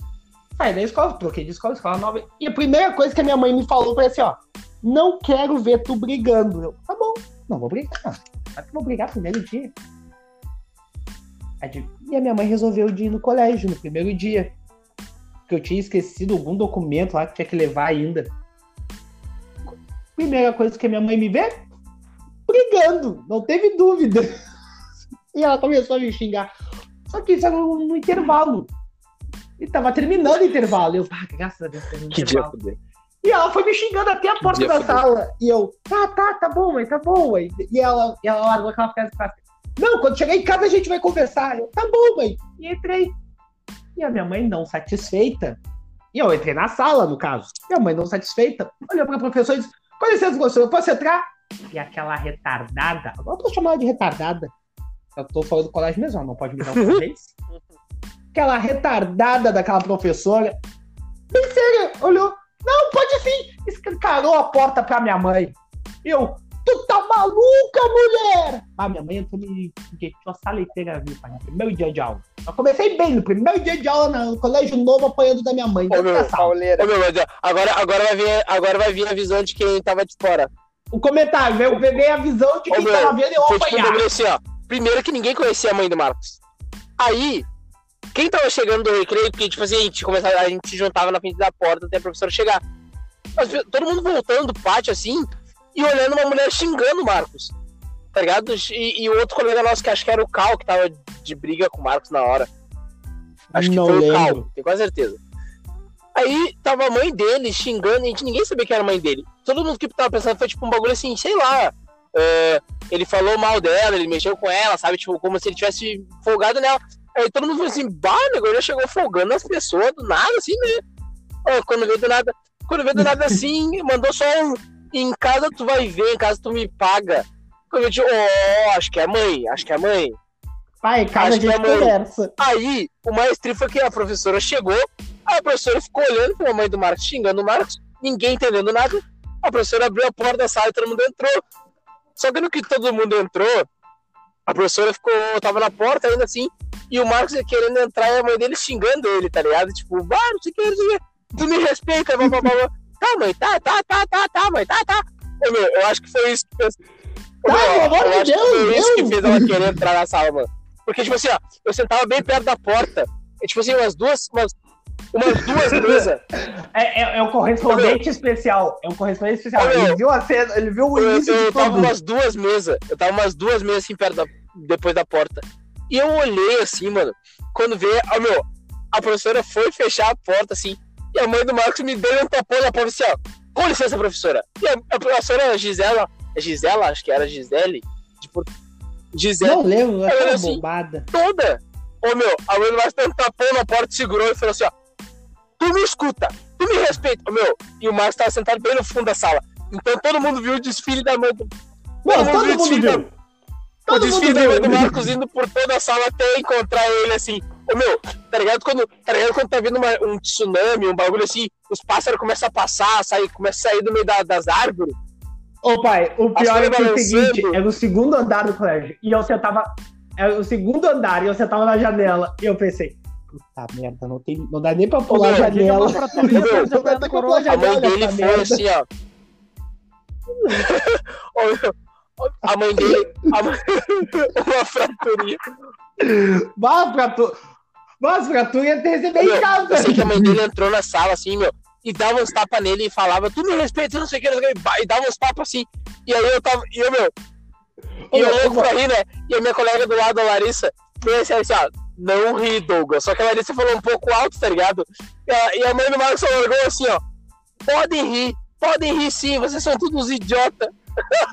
Saí da escola, troquei de escola, escola nova. E a primeira coisa que a minha mãe me falou foi assim, ó. Não quero ver tu brigando. Eu, tá bom, não vou brigar. Mas eu vou brigar primeiro dia. E a minha mãe resolveu de ir no colégio no primeiro dia. Porque eu tinha esquecido algum documento lá que tinha que levar ainda. Primeira coisa que a minha mãe me vê, brigando, não teve dúvida. E ela começou a me xingar. Só que isso era no, intervalo. E tava terminando o intervalo. Eu, ah, graças a Deus, terminou Que dia intervalo. fudeu. E ela foi me xingando até a porta dia da sala. E eu, tá, tá, tá bom, mãe, tá bom, mãe. E ela, e ela largou aquela frase clássica. Não, quando chegar em casa a gente vai conversar. Eu, tá bom, mãe. E entrei. E a minha mãe não satisfeita. E eu entrei na sala, no caso. Minha mãe não satisfeita. Olhou pra professora e disse, com licença, professor, eu posso entrar? E aquela retardada, agora eu tô chamando de retardada. Eu tô falando do colégio mesmo, não pode me dar um vez. Aquela retardada daquela professora. Bem sério, olhou. Não, pode sim. Escancarou a porta pra minha mãe. Eu, tu tá maluca, mulher? Ah, minha mãe entrou me injetou a saleteira viu, pai, no primeiro dia de aula. Eu comecei bem, no primeiro dia de aula no colégio novo, apanhando da minha mãe. Ô, meu, sala. Pauleira. Ô, meu, agora, agora, vai vir, agora vai vir a visão de quem tava de fora. O comentário, veio, veio a visão de Ô, quem meu, tava vendo eu Foi um apanhar. bagulho assim, ó. Primeiro que ninguém conhecia a mãe do Marcos. Aí, quem tava chegando do recreio, porque, tipo assim, a gente, começava, a gente se juntava na frente da porta até a professora chegar. Mas todo mundo voltando do pátio, assim, e olhando uma mulher xingando o Marcos. Tá ligado? E, e o outro colega nosso, que acho que era o Cal, que tava de briga com o Marcos na hora. Acho que Não foi o Cal, lembro. tenho quase certeza. Aí tava a mãe dele xingando, e a gente ninguém sabia que era a mãe dele. Todo mundo que tava pensando foi tipo um bagulho assim, sei lá. é, ele falou mal dela, ele mexeu com ela, sabe? Tipo, como se ele tivesse folgado nela. Aí todo mundo falou assim, bah, negócio já chegou folgando nas pessoas do nada, assim, né? Quando veio do nada, quando veio do nada assim, mandou só um. Em casa tu vai ver, em casa tu me paga. Quando eu digo, ó, acho que é a mãe, acho que é a mãe. Pai, casa Acho gente é mãe. conversa. Aí, o mais tri foi que a professora chegou, a professora ficou olhando pra mãe do Marcos, xingando o Marcos, ninguém entendendo nada. A professora abriu a porta da sala e todo mundo entrou. Só que no que todo mundo entrou, a professora ficou, tava na porta ainda assim, e o Marcos ia querendo entrar e a mãe dele xingando ele, tá ligado? Tipo, bah, não sei o que, não sei o que, tu me respeita, blá, blá, blá. Tá, mãe, tá, tá, tá, tá, tá, mãe, tá, tá. Ô, meu, eu acho que foi isso que fez. Tá, meu, pelo amor eu de acho que Deus, foi isso que Deus. fez ela querer entrar na sala, mano. Porque, tipo assim, ó, eu sentava bem perto da porta, e, tipo assim, umas duas, umas, umas duas mesas. É, é, é o correspondente especial. É um correspondente especial. Ô, meu. Ele viu a cena, ele viu o Eu, início eu de tava tudo. umas duas mesas, eu tava umas duas mesas assim perto da, depois da porta. E eu olhei assim, mano, quando vê, ó, meu, a professora foi fechar a porta assim, e a mãe do Marcos me deu um tapão na porta assim, ó. Com licença, professora. E a, a professora Gisela, é Gisela, acho que era Gisele, de Porto. Gisele Não lembro, é Olha uma assim. bombada. toda. Ô meu, a mãe do Marcos deu um tapão na porta, segurou e falou assim, ó. Tu me escuta, tu me respeita, ô meu. E o Marcos tava sentado bem no fundo da sala. Então todo mundo viu o desfile da mãe do. Não, Todo mundo todo viu o mundo desfile viu. o Todo desfile da mãe do. Marcos indo por toda a sala até encontrar ele assim. Ô meu, tá ligado quando tá, ligado quando tá vindo uma- um tsunami, um bagulho assim, os pássaros começam a passar, sair, começam a sair do meio da- das árvores. Ô pai, o pior é que é o seguinte, balançando. era o segundo andar do colégio. E eu sentava. Era o segundo andar e eu sentava na janela. E eu pensei, puta merda, não, tem, não dá nem pra pular a meu, janela. fraturinha Meu, pra você pé da coroa. Já A mãe dele foi merda. assim, ó. A mãe dele, a mãe, uma fraturinha. Pra tu. Nossa, pra tu ia te receber Meu, em casa. Eu sei que a mãe dele entrou na sala assim, meu, e dava uns tapas nele e falava, tu me respeita, não sei o que, e dava uns tapas assim. E aí eu tava, e eu, meu, e eu louco pra rir, né? E a minha colega do lado, a Larissa, fez assim, ó, não ri, Douglas. Só que a Larissa falou um pouco alto, tá ligado? E a, e a mãe do Marcos largou assim, ó, podem rir, podem rir sim, vocês são todos idiotas.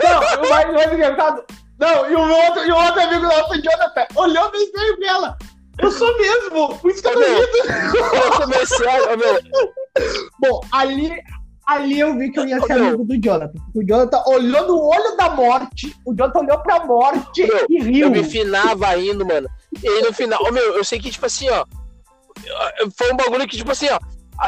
Não, o mais, engraçado. Não, e o outro, e o outro amigo nosso, Jonathan, olhou bem feio pra ela. Eu sou mesmo, por isso que eu tô rindo. Comecei a, Bom, ali, ali eu vi que eu ia ser amigo do Jonathan. O Jonathan olhou no olho da morte, o Jonathan olhou pra morte Meu, e riu. eu me finava indo, mano. E aí no final, ô, meu, eu sei que, tipo assim, ó, foi um bagulho que, tipo assim, ó,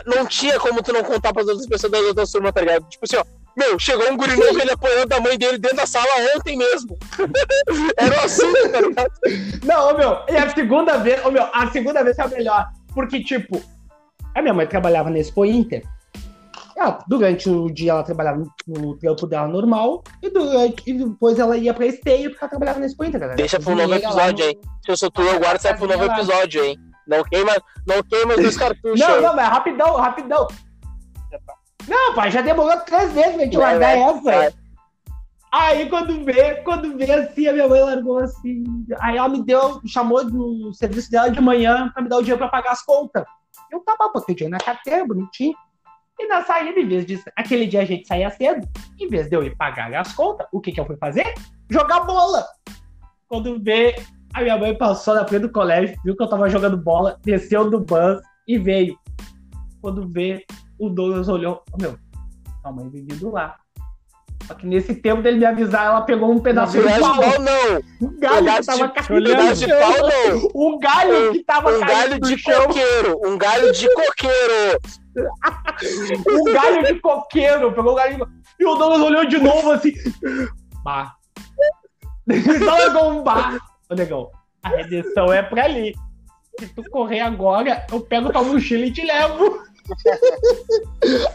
não tinha como tu não contar pras outras pessoas das outras turmas, tá ligado? Tipo assim, ó, meu, chegou um guri novo, ele apoiando a mãe dele dentro da sala ontem mesmo. Era assim, tá ligado? Não, ô, meu, e a segunda vez, ô, meu, a segunda vez foi a melhor. Porque, tipo, a minha mãe trabalhava na Expo Inter. Ela, durante o dia ela trabalhava no, trampo dela normal. E, durante, e depois ela ia pra esteio porque ela trabalhava na Expo Inter. Ela era Deixa pro novo episódio, no- hein? Se eu sou tu, eu guardo, sai pro novo episódio, hein? Não queima, não queima os cartuchos, Não, não, mas rapidão, rapidão. Não, pai, já demorou três vezes pra gente largar vai, essa. vai. Aí quando vê, quando vê assim, a minha mãe largou assim. Aí ela me deu, chamou no serviço dela de manhã pra me dar o dinheiro pra pagar as contas. Eu tava, botei o dinheiro na carteira, bonitinho. E na saída, em vez de. Aquele dia a gente saía cedo, em vez de eu ir pagar as contas, o que que eu fui fazer? Jogar bola. Quando vê, a minha mãe passou na frente do colégio, viu que eu tava jogando bola, desceu do bus e veio. Quando vê, o Douglas olhou, "Ô, meu, a mãe vindo lá. Só que nesse tempo dele me avisar, ela pegou um pedaço de de pau. pau, não! Um galho que Pedaço tava olhando. no Pedaço de pau, não! Um galho que tava Um caindo galho de coqueiro! Um galho de coqueiro! Um galho de coqueiro. Pegou o galho de... E o Douglas olhou de novo assim. Bah. Só largou um bar. Ô, negão, a redenção é pra ali. Se tu correr agora, eu pego tua mochila e te levo.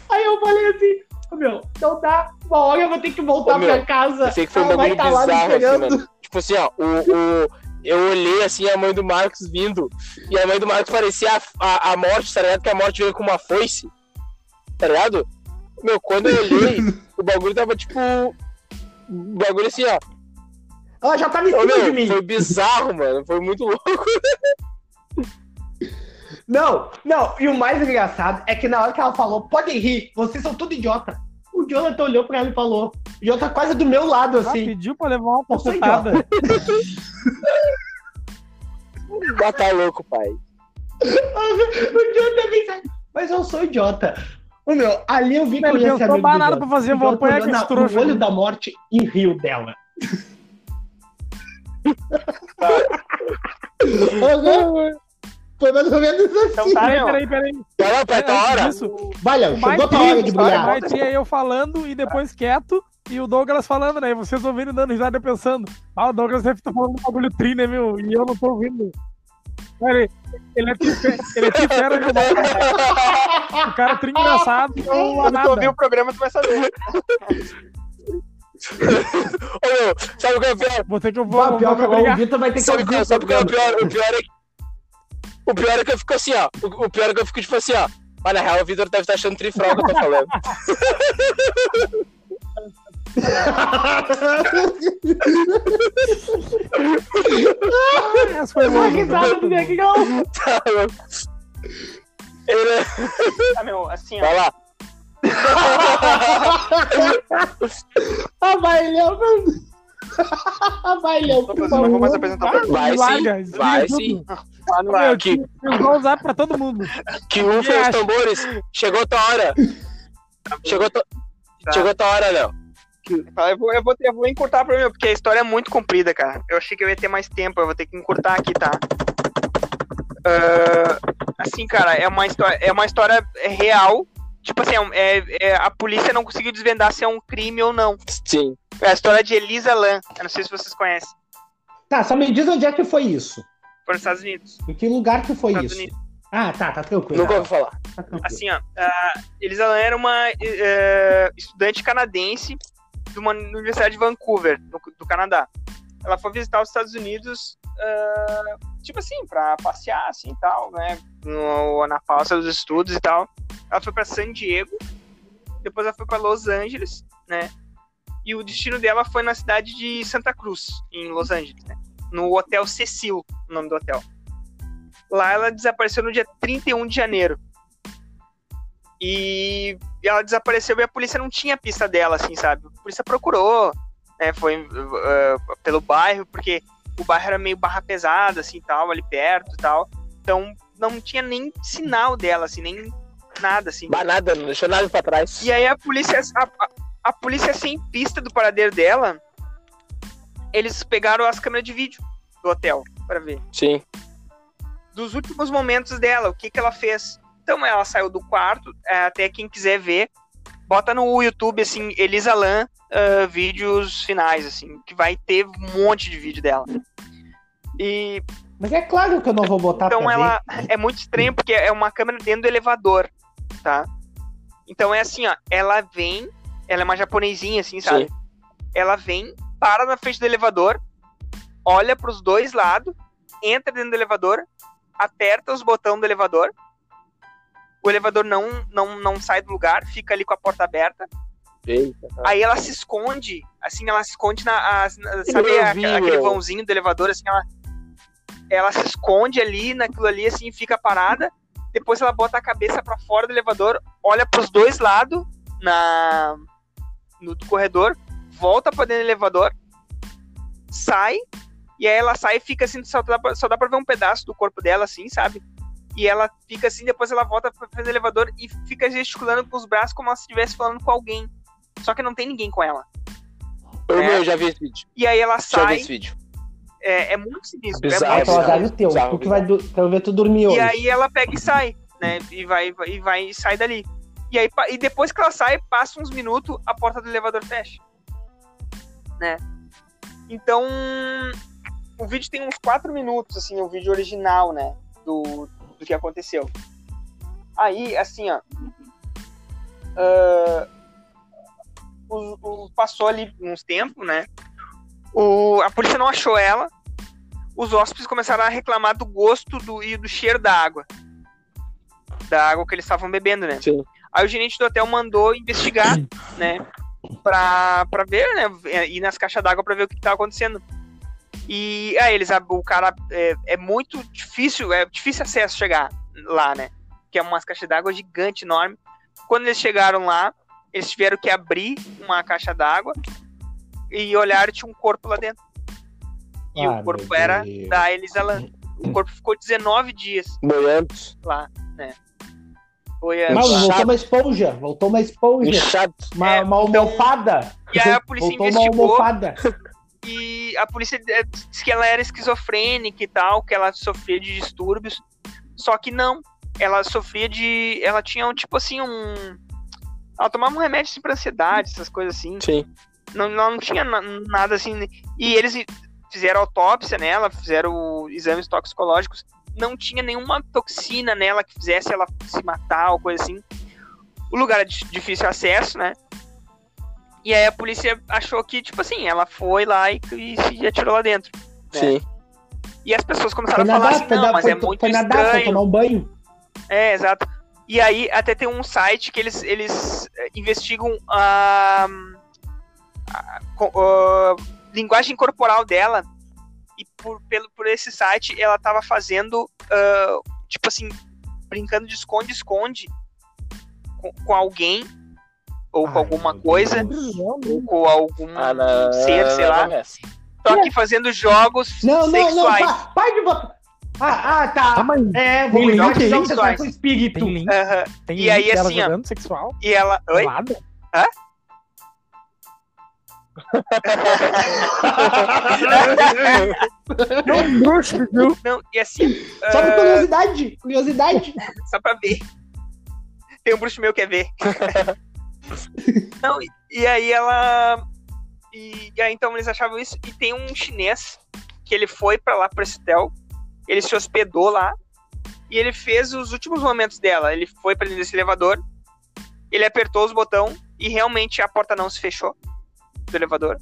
Aí eu falei assim, ô, meu, então dá. Uma hora eu vou ter que voltar Ô, meu, pra casa. Eu sei que foi um bagulho tá bizarro, assim, mano. Tipo assim, ó, o, o- eu olhei assim a mãe do Marcos vindo, e a mãe do Marcos parecia a, a, a morte, tá ligado? Que a morte veio com uma foice, tá ligado? Meu, quando eu olhei, o bagulho tava tipo. O bagulho assim, ó. Ela já tava em Ô, cima de meu, mim. foi bizarro, mano. Foi muito louco. Não, não, e o mais engraçado é que na hora que ela falou, podem rir, vocês são tudo idiota. O Jonathan olhou pra ela e falou, o Jonathan quase do meu lado, Ah, assim. pediu pra levar uma cacetada. Ah, tá louco, pai. o Jonathan vem sair, mas eu sou idiota. O meu, ali eu vi que eu Ele ia ser amigo nada pra fazer, O vou apanhar trouxa. No olho da morte e riu dela. Uhum. Foi mais ou menos assim. Então tá, Peraí, peraí, peraí. Lá, pai, tá hora. disso, Vai, Léo, o mais chegou tua hora de brilhar. o é eu falando e depois quieto, e o Douglas falando, né? E vocês ouvindo e dando risada pensando, ah, o Douglas deve estar falando um bagulho tri, né, meu? E eu não tô ouvindo. Ele, ele é tri- ele é tri fera, né? O cara é tri engraçado, eu a Quando tu ouvir o programa, tu vai saber. Ô, meu, sabe o que é pior? Vou ter que eu vou, Bah, vou, pior vou o. Vitor vai ter que Sabe, ouvir o sabe o que é o programa. pior? O pior é que. O pior é que eu fico assim, ó. O, o pior é que eu fico tipo assim, ó. Mas na real o Vitor deve estar achando trifral que eu tô falando. Essa foi Uma boa. risada do negão. Tá louco. Ele... é- Tá, meu, assim, ó. Vai lá. Ah, vai, Léo. Vai, Léo, Não vou- mais apresentar o Vai. Vai larga, sim, vai sim. Lá no ar. Que, eu vou usar pra todo mundo. que rufem os tambores. Chegou a tua hora. Chegou a tua, Tá. Chegou a tua hora, Léo. Eu vou, eu, vou, eu vou encurtar pra mim, porque a história é muito comprida, cara. Eu achei que eu ia ter mais tempo, eu vou ter que encurtar aqui, tá? Ah, assim, cara, é uma história, é uma história real. Tipo assim, é é- é- a polícia não conseguiu desvendar se é um crime ou não. Sim. É a história de Elisa Lam. Eu não sei se vocês conhecem. Tá, só me diz onde é que foi isso. Foi nos Estados Unidos. Em que lugar que foi Estados isso? Unidos. Ah, tá, tá tranquilo. Nunca ouvi falar. Tá. Assim, ó. a Elisa Lam era uma eh, estudante canadense de uma universidade de Vancouver, no- do Canadá. Ela foi visitar os Estados Unidos ah, tipo assim, pra passear, assim, e tal, né? No, na pausa dos estudos e tal. Ela foi pra San Diego, depois ela foi pra Los Angeles, né? E o destino dela foi na cidade de Santa Cruz, em Los Angeles, né? No Hotel Cecil, o nome do hotel. Lá ela desapareceu no dia 31 de janeiro. E ela desapareceu e a polícia não tinha pista dela, assim, sabe? A polícia procurou, né? Foi uh, pelo bairro, porque o bairro era meio barra pesada, assim, tal, ali perto e tal. Então não tinha nem sinal dela, assim, nem nada, assim. Mas nada, não deixou nada pra trás. E aí a polícia, a, a, a polícia sem pista do paradeiro dela, eles pegaram as câmeras de vídeo do hotel para ver. Sim. Dos últimos momentos dela, o que que ela fez. Então ela saiu do quarto, é, até quem quiser ver, bota no YouTube, assim, Elisa Lam, uh, vídeos finais, assim, que vai ter um monte de vídeo dela. E Mas é claro que eu não vou botar então pra ela ver. é muito estranho porque é uma câmera dentro do elevador, tá? Então é assim, ó, ela vem, ela é uma japonesinha assim, sabe? Sim. Ela vem, para na frente do elevador, olha pros dois lados, entra dentro do elevador, aperta os botões do elevador. O elevador não, não, não sai do lugar, fica ali com a porta aberta. Eita. Aí ela se esconde, assim, ela se esconde na. na- sabe a- vi, aquele vãozinho do elevador, assim, ela. Ela se esconde ali naquilo ali, assim, fica parada. Depois ela bota a cabeça pra fora do elevador, olha pros dois lados na no do corredor, volta pra dentro do elevador, sai, e aí ela sai e fica assim, só dá, pra, só dá pra ver um pedaço do corpo dela, assim, sabe? E ela fica assim, depois ela volta pra frente do elevador e fica gesticulando com os braços como se estivesse falando com alguém. Só que não tem ninguém com ela. Eu, É. meu, eu já vi esse vídeo. E aí ela Já vi sai, esse vídeo. É, é muito sinistro. Bizarro, é Ah, muito então bizarro. azar o teu. bizarro, Tu que vai, quero ver tu dormir E hoje. aí ela pega e sai, né? E vai, vai- e vai e sai dali. E aí e depois que ela sai, passa uns minutos, a porta do elevador fecha. Né? Então, o vídeo tem uns 4 minutos, assim, o vídeo original, né? Do, do que aconteceu. Aí, assim, ó. ah, o- o- passou ali uns tempos, né? O, a polícia não achou ela. Os hóspedes começaram a reclamar do gosto do, e do cheiro da água. Da água que eles estavam bebendo, né? Sim. Aí o gerente do hotel mandou investigar, né? Pra, pra ver, né? Ir nas caixas d'água pra ver o que, que tava acontecendo. E aí eles, o cara, é, é muito difícil, é difícil acesso chegar lá, né? Que é umas caixas d'água gigante, enorme. Quando eles chegaram lá, eles tiveram que abrir uma caixa d'água e olharam e tinha um corpo lá dentro. E Ah, o corpo era Deus. da Elisa Lam. O corpo ficou 19 dias Boiando, lá, né? Foi é, Mas voltou uma esponja. Voltou uma esponja. inchado. Uma, É, uma então- almofada. E aí a polícia voltou uma investigou almofada. e a polícia eh, disse que ela era esquizofrênica e tal, que ela sofria de distúrbios. Só que não. Ela sofria de. Ela tinha um tipo assim, um. Ela tomava um remédio assim, pra ansiedade, essas coisas assim. Sim. Não, não tinha na- nada assim. E eles fizeram autópsia nela, fizeram exames toxicológicos. Não tinha nenhuma toxina nela que fizesse ela se matar ou coisa assim. O lugar é de difícil acesso, né? E aí a polícia achou que, tipo assim, ela foi lá e, e se atirou lá dentro. né? Sim. E as pessoas começaram Foi a falar nadar, assim, foi, não, nadar, mas foi, é muito foi nadar, foi estranho. tomar um banho. É, exato. E aí até tem um site que eles, eles eh, investigam a, a- co- a linguagem corporal dela. E por, pelo, por esse site ela tava fazendo, ah, tipo assim, brincando de esconde-esconde com, com alguém, ou com Ai, alguma meu coisa, ou com algum Ah, não. ser, sei lá. não é. Só que fazendo jogos Não, não, não. sexuais. Pa, para de botar. Ah, ah, tá. Ah, mas É, Tem vou tem jogos link, sexuais vai. com espírito. tem link, tem E aí, link dela assim, ó, sexual. E ela. Oi? Pelada. Hã? É um bruxo, viu? Não, e assim. Só por ah, curiosidade. Curiosidade. só pra ver. Tem um bruxo meu que quer ver. Não, e, e aí ela. E, e aí então eles achavam isso. E tem um chinês que ele foi pra lá pra esse hotel. Ele se hospedou lá. E ele fez os últimos momentos dela. Ele foi pra dentro desse elevador. Ele apertou os botões e realmente a porta não se fechou do elevador.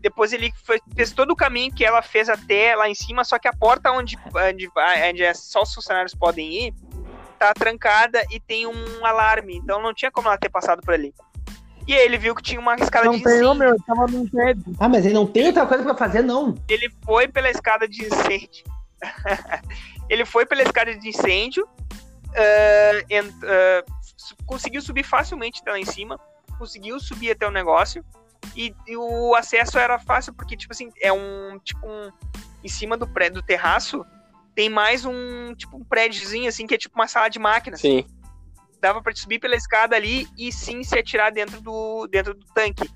Depois ele foi- fez todo o caminho que ela fez até lá em cima, só que a porta onde, onde, vai- onde é só os funcionários podem ir tá trancada e tem um alarme. Então não tinha como ela ter passado por ali. E aí ele viu que tinha uma escada Não de incêndio. meu, eu tava num TED. Ah, mas ele não tem outra coisa pra fazer, não. Ele foi pela escada de incêndio. ele foi pela escada de incêndio. en- ah, su- conseguiu subir facilmente até lá em cima. Conseguiu subir até o negócio. E, e o acesso era fácil, porque, tipo assim, é um. Tipo um. Em cima do prédio do terraço, tem mais um. Tipo um prédiozinho, assim, que é tipo uma sala de máquinas. Sim. Dava pra te subir pela escada ali e sim se atirar dentro do, dentro do tanque.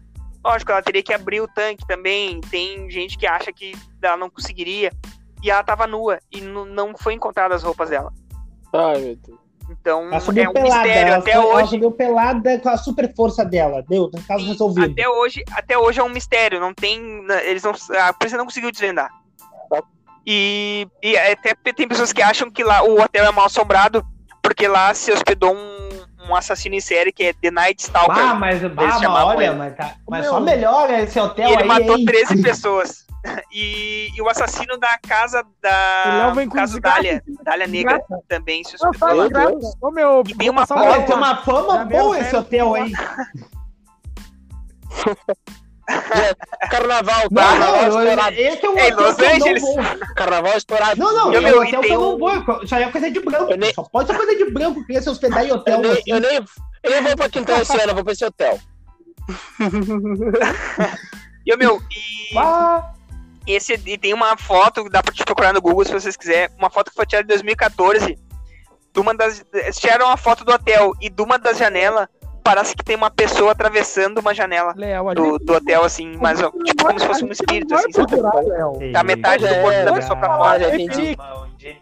Lógico, ela teria que abrir o tanque também. Tem gente que acha que ela não conseguiria. E ela tava nua e não foi encontrada as roupas dela. Ai, meu Deus. Então é um pelada. mistério até foi- ela hoje. subiu pelada com a super força dela. Deu, tá caso Sim, resolvido. Até hoje, até hoje é um mistério. Não tem, eles não, a polícia não conseguiu desvendar. E, e até tem pessoas que acham que lá o hotel é mal assombrado porque lá se hospedou um, um assassino em série que é The Night Stalker. Ah, mas, ah, mas olha, ele. mas, tá- mas Meu. só melhora esse hotel e ele aí, matou hein? 13 pessoas. E, e o assassino da casa O da Léo vem com casa Dália, Dália Negra desgraça. também se Não, hospedou. Meu graça. Ô, meu, E tem uma uma- tem uma fama boa esse hotel aí. Carnaval, Não, carnaval não, estourado. esse é um É, Los eu Angeles. Carnaval estourado. Não, não, Eu, é meu, um e hotel tem eu não um- vou. Isso aí é coisa de branco. Eu nem- Só pode ser coisa de branco, queria se hospedar em hotel Eu nem, assim. eu, nem, eu nem vou pra Quintão esse ano, eu vou pra esse hotel. E, ô, meu, e Ah, esse e tem uma foto, dá pra te procurar no Google se vocês quiserem, uma foto que foi tirada em 2014. De uma das, tiraram uma foto do hotel e de uma das janelas parece que tem uma pessoa atravessando uma janela Léo, do, gente do hotel, assim, mas tipo como se fosse um espírito, assim, sabe? Tá metade do corpo da pessoa pra fora.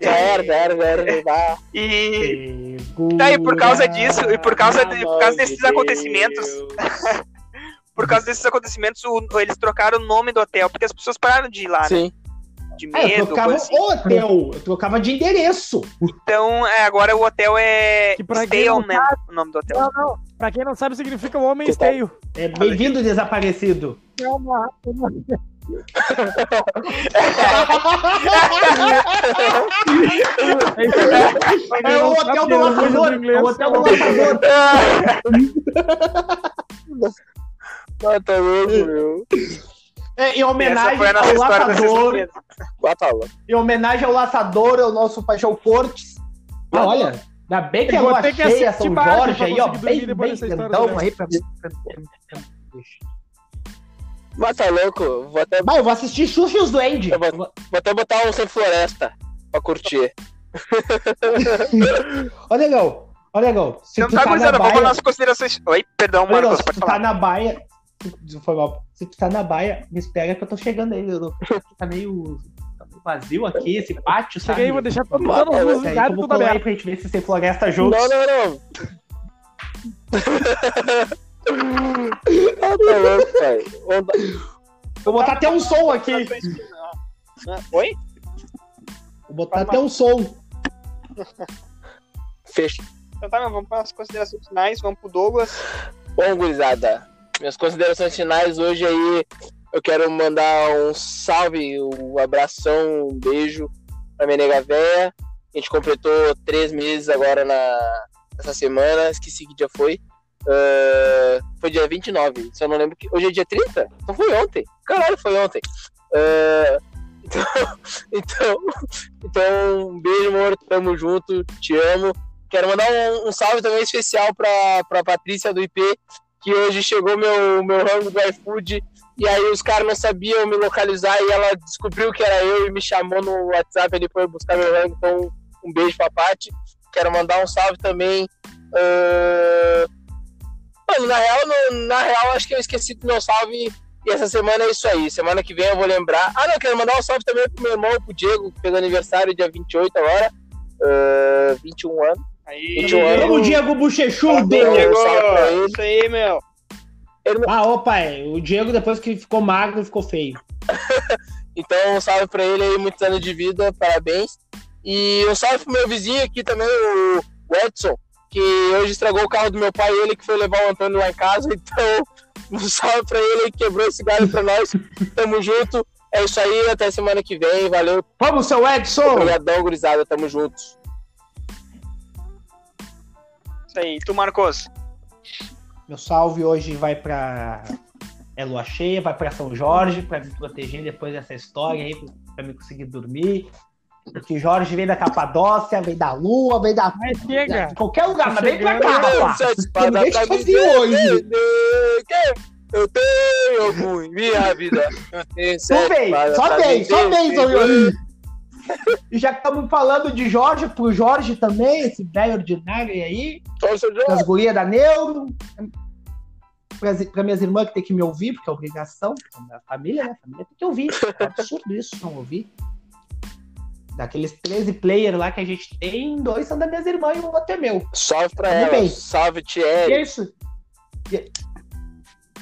Já era, era. E Tá, e por causa disso, e por causa, de- por causa desses acontecimentos, por causa desses acontecimentos, o- eles trocaram o nome do hotel, porque as pessoas pararam de ir lá, né? Sim. De É, eu medo, trocava assim. o hotel, eu trocava de endereço. Então, é, agora o hotel é Que pra quem não Staleman, o nome do hotel. Não, não. Pra quem não sabe, significa o homem esteio. É, Bem-vindo, desaparecido. É uma- É o hotel do laçador. É o hotel do laçador. Ah, tá louco, meu. É, em homenagem ao laçador. Em homenagem ao laçador, ao nosso Paixão Cortes. Ah, olha, ainda bem que Eu é vou lua cheia, São Jorge aí, ó. Bem, bem grandão aí pra Bota louco. Vou até, Vai, eu vou assistir Xuxa e os Duendes. Eu vou- vou até botar um sem floresta pra curtir. Olha, legal. Olha, legal. Se tu tá, tá na gurizada, vamos nas considerações. Oi, perdão, Marcos, se pode tu tá falar. na baia... Foi mal. Se tu tá na baia, me espera que eu tô chegando aí. Eu Tá meio... Tá meio vazio aqui, esse pátio, sabe? Cheguei aí, vou deixar todo mundo e vamos tudo colar aí aberto. pra gente ver se tem floresta juntos. Não, não, não. ah, tá louco, dar- Vou botar até um som aqui. Oi? Vou botar até um som. Fecha. Então tá, meu, vamos para as considerações finais, vamos pro Douglas. Bom, gurizada, minhas considerações finais hoje aí, eu quero mandar um salve, um abração, um beijo pra minha nega véia. A gente completou três meses agora na, nessa semana, esqueci que dia foi. Ah, foi dia 29, se eu não lembro que. Hoje é dia 30? Então foi ontem. Caralho, foi ontem. Ah, então, então, então, um beijo, amor, tamo junto, te amo. Quero mandar um, um salve também especial pra, pra Patrícia do IP, que hoje chegou meu, meu rango do iFood, e aí os caras não sabiam me localizar, e ela descobriu que era eu e me chamou no WhatsApp ali foi buscar meu rango, então um beijo pra Paty. Quero mandar um salve também. ah, Mano, na real, no- na real, acho que eu esqueci do meu salve. E essa semana é isso aí. Semana que vem eu vou lembrar. Ah, não, quero mandar um salve também pro meu irmão, pro Diego, que fez aniversário dia 28 agora. ah, 21 anos. Aí, 21 anos. Vamos, Diego Bochechudo! Parabéns. Diego, isso aí, meu. Ah, ô pai, o Diego depois que ficou magro ficou feio. Então, um salve pra ele aí, muitos anos de vida, parabéns. E um salve pro meu vizinho aqui também, o Edson, que hoje estragou o carro do meu pai, ele que foi levar o Antônio lá em casa. Então, Um salve pra ele aí que quebrou esse galho pra nós. Tamo junto. É isso aí, até semana que vem. Valeu. Vamos, seu Edson! Obrigadão, gurizada. Tamo juntos. Isso aí. Tu, Marcos? Meu salve hoje vai pra é lua cheia, vai pra São Jorge pra me proteger depois dessa história aí, pra me conseguir dormir. Porque Jorge vem da Capadócia, vem da Lua, vem da. Mas chega. De qualquer lugar, mas vem pra cá, rapaz. Pra me hoje. Eu tenho em minha vida. Eu tenho Só sete espadas só me só Yuri. E já que estamos falando de Jorge, pro Jorge também, esse velho ordinário aí, das gurias da Neuro, pras, pra minhas irmãs que tem que me ouvir, porque é obrigação, a família, né? A família tem que ouvir. É absurdo isso, não ouvir. Daqueles 13 players lá que a gente tem, dois são das minhas irmãs e um outro é meu. Salve pra Tudo ela. bem. Salve, E Thierry. é isso. E é,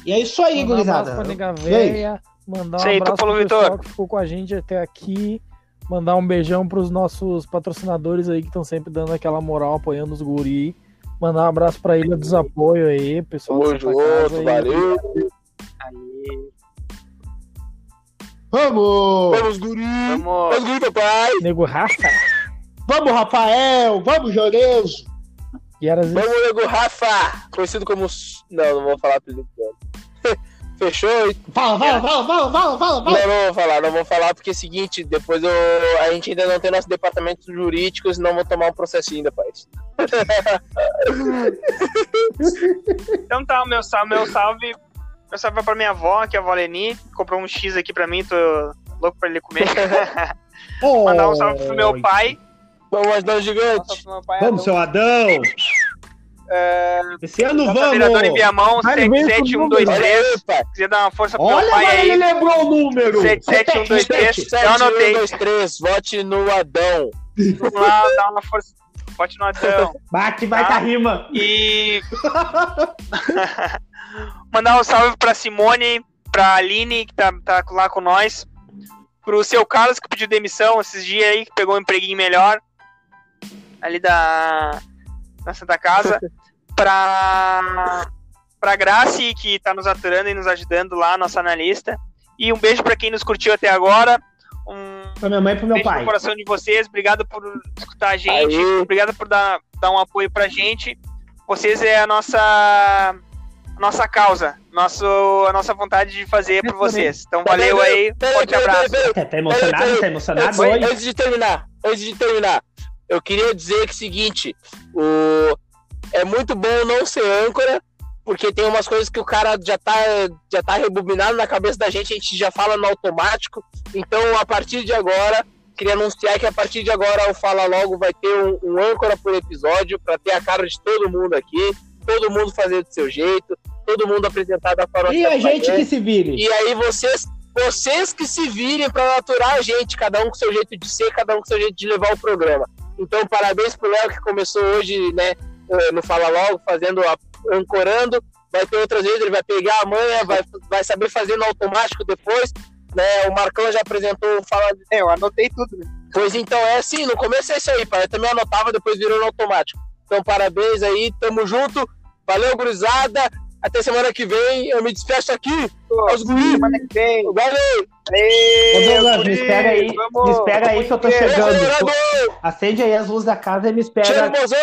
e é isso aí, Mandar um gurizada. abraço pra Nega E aí? Véia, mandar um aí, abraço Paulo pro pessoal Vitor. que ficou com a gente até aqui, mandar um beijão pros nossos patrocinadores aí que estão sempre dando aquela moral, apoiando os guri, mandar um abraço pra Ilha dos Apoio aí, pessoal. Tamo Casa junto, aí. valeu. Vamos! Vamos, guri. Vamos. Vamos, guri, papai. Nego Rafa, Vamos, Rafael! Vamos, e era Vamos, nego Rafa. Conhecido como... Não, não vou falar apelido dele. Fechou? Fala, fala, fala, fala, fala, fala, fala! Não, não vou falar, não vou falar, porque é o seguinte, depois eu, a gente ainda não tem nosso departamento jurídico, senão vou tomar um processinho depois. Então tá, meu salve, meu salve. Meu salve vai pra minha avó, que é a avó Leni. Comprou um X aqui pra mim, tô louco pra ele comer. Mandar um salve pro meu pai. Vamos, Adão Gigante. pai. Vamos, seu Adão! É, Esse ano Nossa vereadora em vamos! Viamão, Vai, vem com o 77123. Olha aí, pai. Quiser dar uma força pro Olha, meu pai aí. ele lembrou o número! 77123. Eu anotei. 7123, vote no Adão. Vamos lá, dá uma força. Bote no Adão. Bate, vai Tá. com a rima! E. Mandar um salve pra Simone, pra Aline, que tá, tá lá com nós. Pro seu Carlos, que pediu demissão esses dias aí, que pegou um empreguinho melhor. Ali da. Na Santa Casa. pra. Pra Graci, que tá nos aturando e nos ajudando lá, nossa analista. E um beijo pra quem nos curtiu até agora. Um Pra minha mãe e pro meu beijo pai. no coração de vocês. Obrigado por escutar a gente. Aí. Obrigado por dar, dar um apoio pra gente. Vocês é a nossa a nossa causa, nosso, a nossa vontade de fazer por vocês. Então valeu aí, forte abraço. Tá, tá emocionado? Tá emocionado hoje? antes de terminar, antes de terminar, eu queria dizer que é o seguinte, o... é muito bom não ser âncora, porque tem umas coisas que o cara já tá, já tá rebobinado na cabeça da gente, a gente já fala no automático. Então, a partir de agora, queria anunciar que a partir de agora o Fala Logo vai ter um, um âncora por episódio, para ter a cara de todo mundo aqui, todo mundo fazer do seu jeito, todo mundo apresentar da forma E a gente que se vire. E aí vocês, vocês que se virem para naturar a gente, cada um com seu jeito de ser, cada um com seu jeito de levar o programa. Então, parabéns pro Léo que começou hoje, né, eh, no Fala Logo, fazendo, a, ancorando. Vai ter outras vezes, ele vai pegar a manha, vai, vai saber fazer no automático depois. Né, o Marcão já apresentou o Fala É, eu anotei tudo. né? Pois então, é assim, no começo é isso aí, pai. Eu também anotava, depois virou no automático. Então, parabéns aí, tamo junto. Valeu, gurizada. Até semana que vem. Eu me despeço aqui. Aos guris. Semana que vem. Valeu. Aê, Ô, Douglas, me espera aí, vamos, me espera aí que eu tô chegando. Acende aí as luzes da casa e me Cheiro espera. mozão.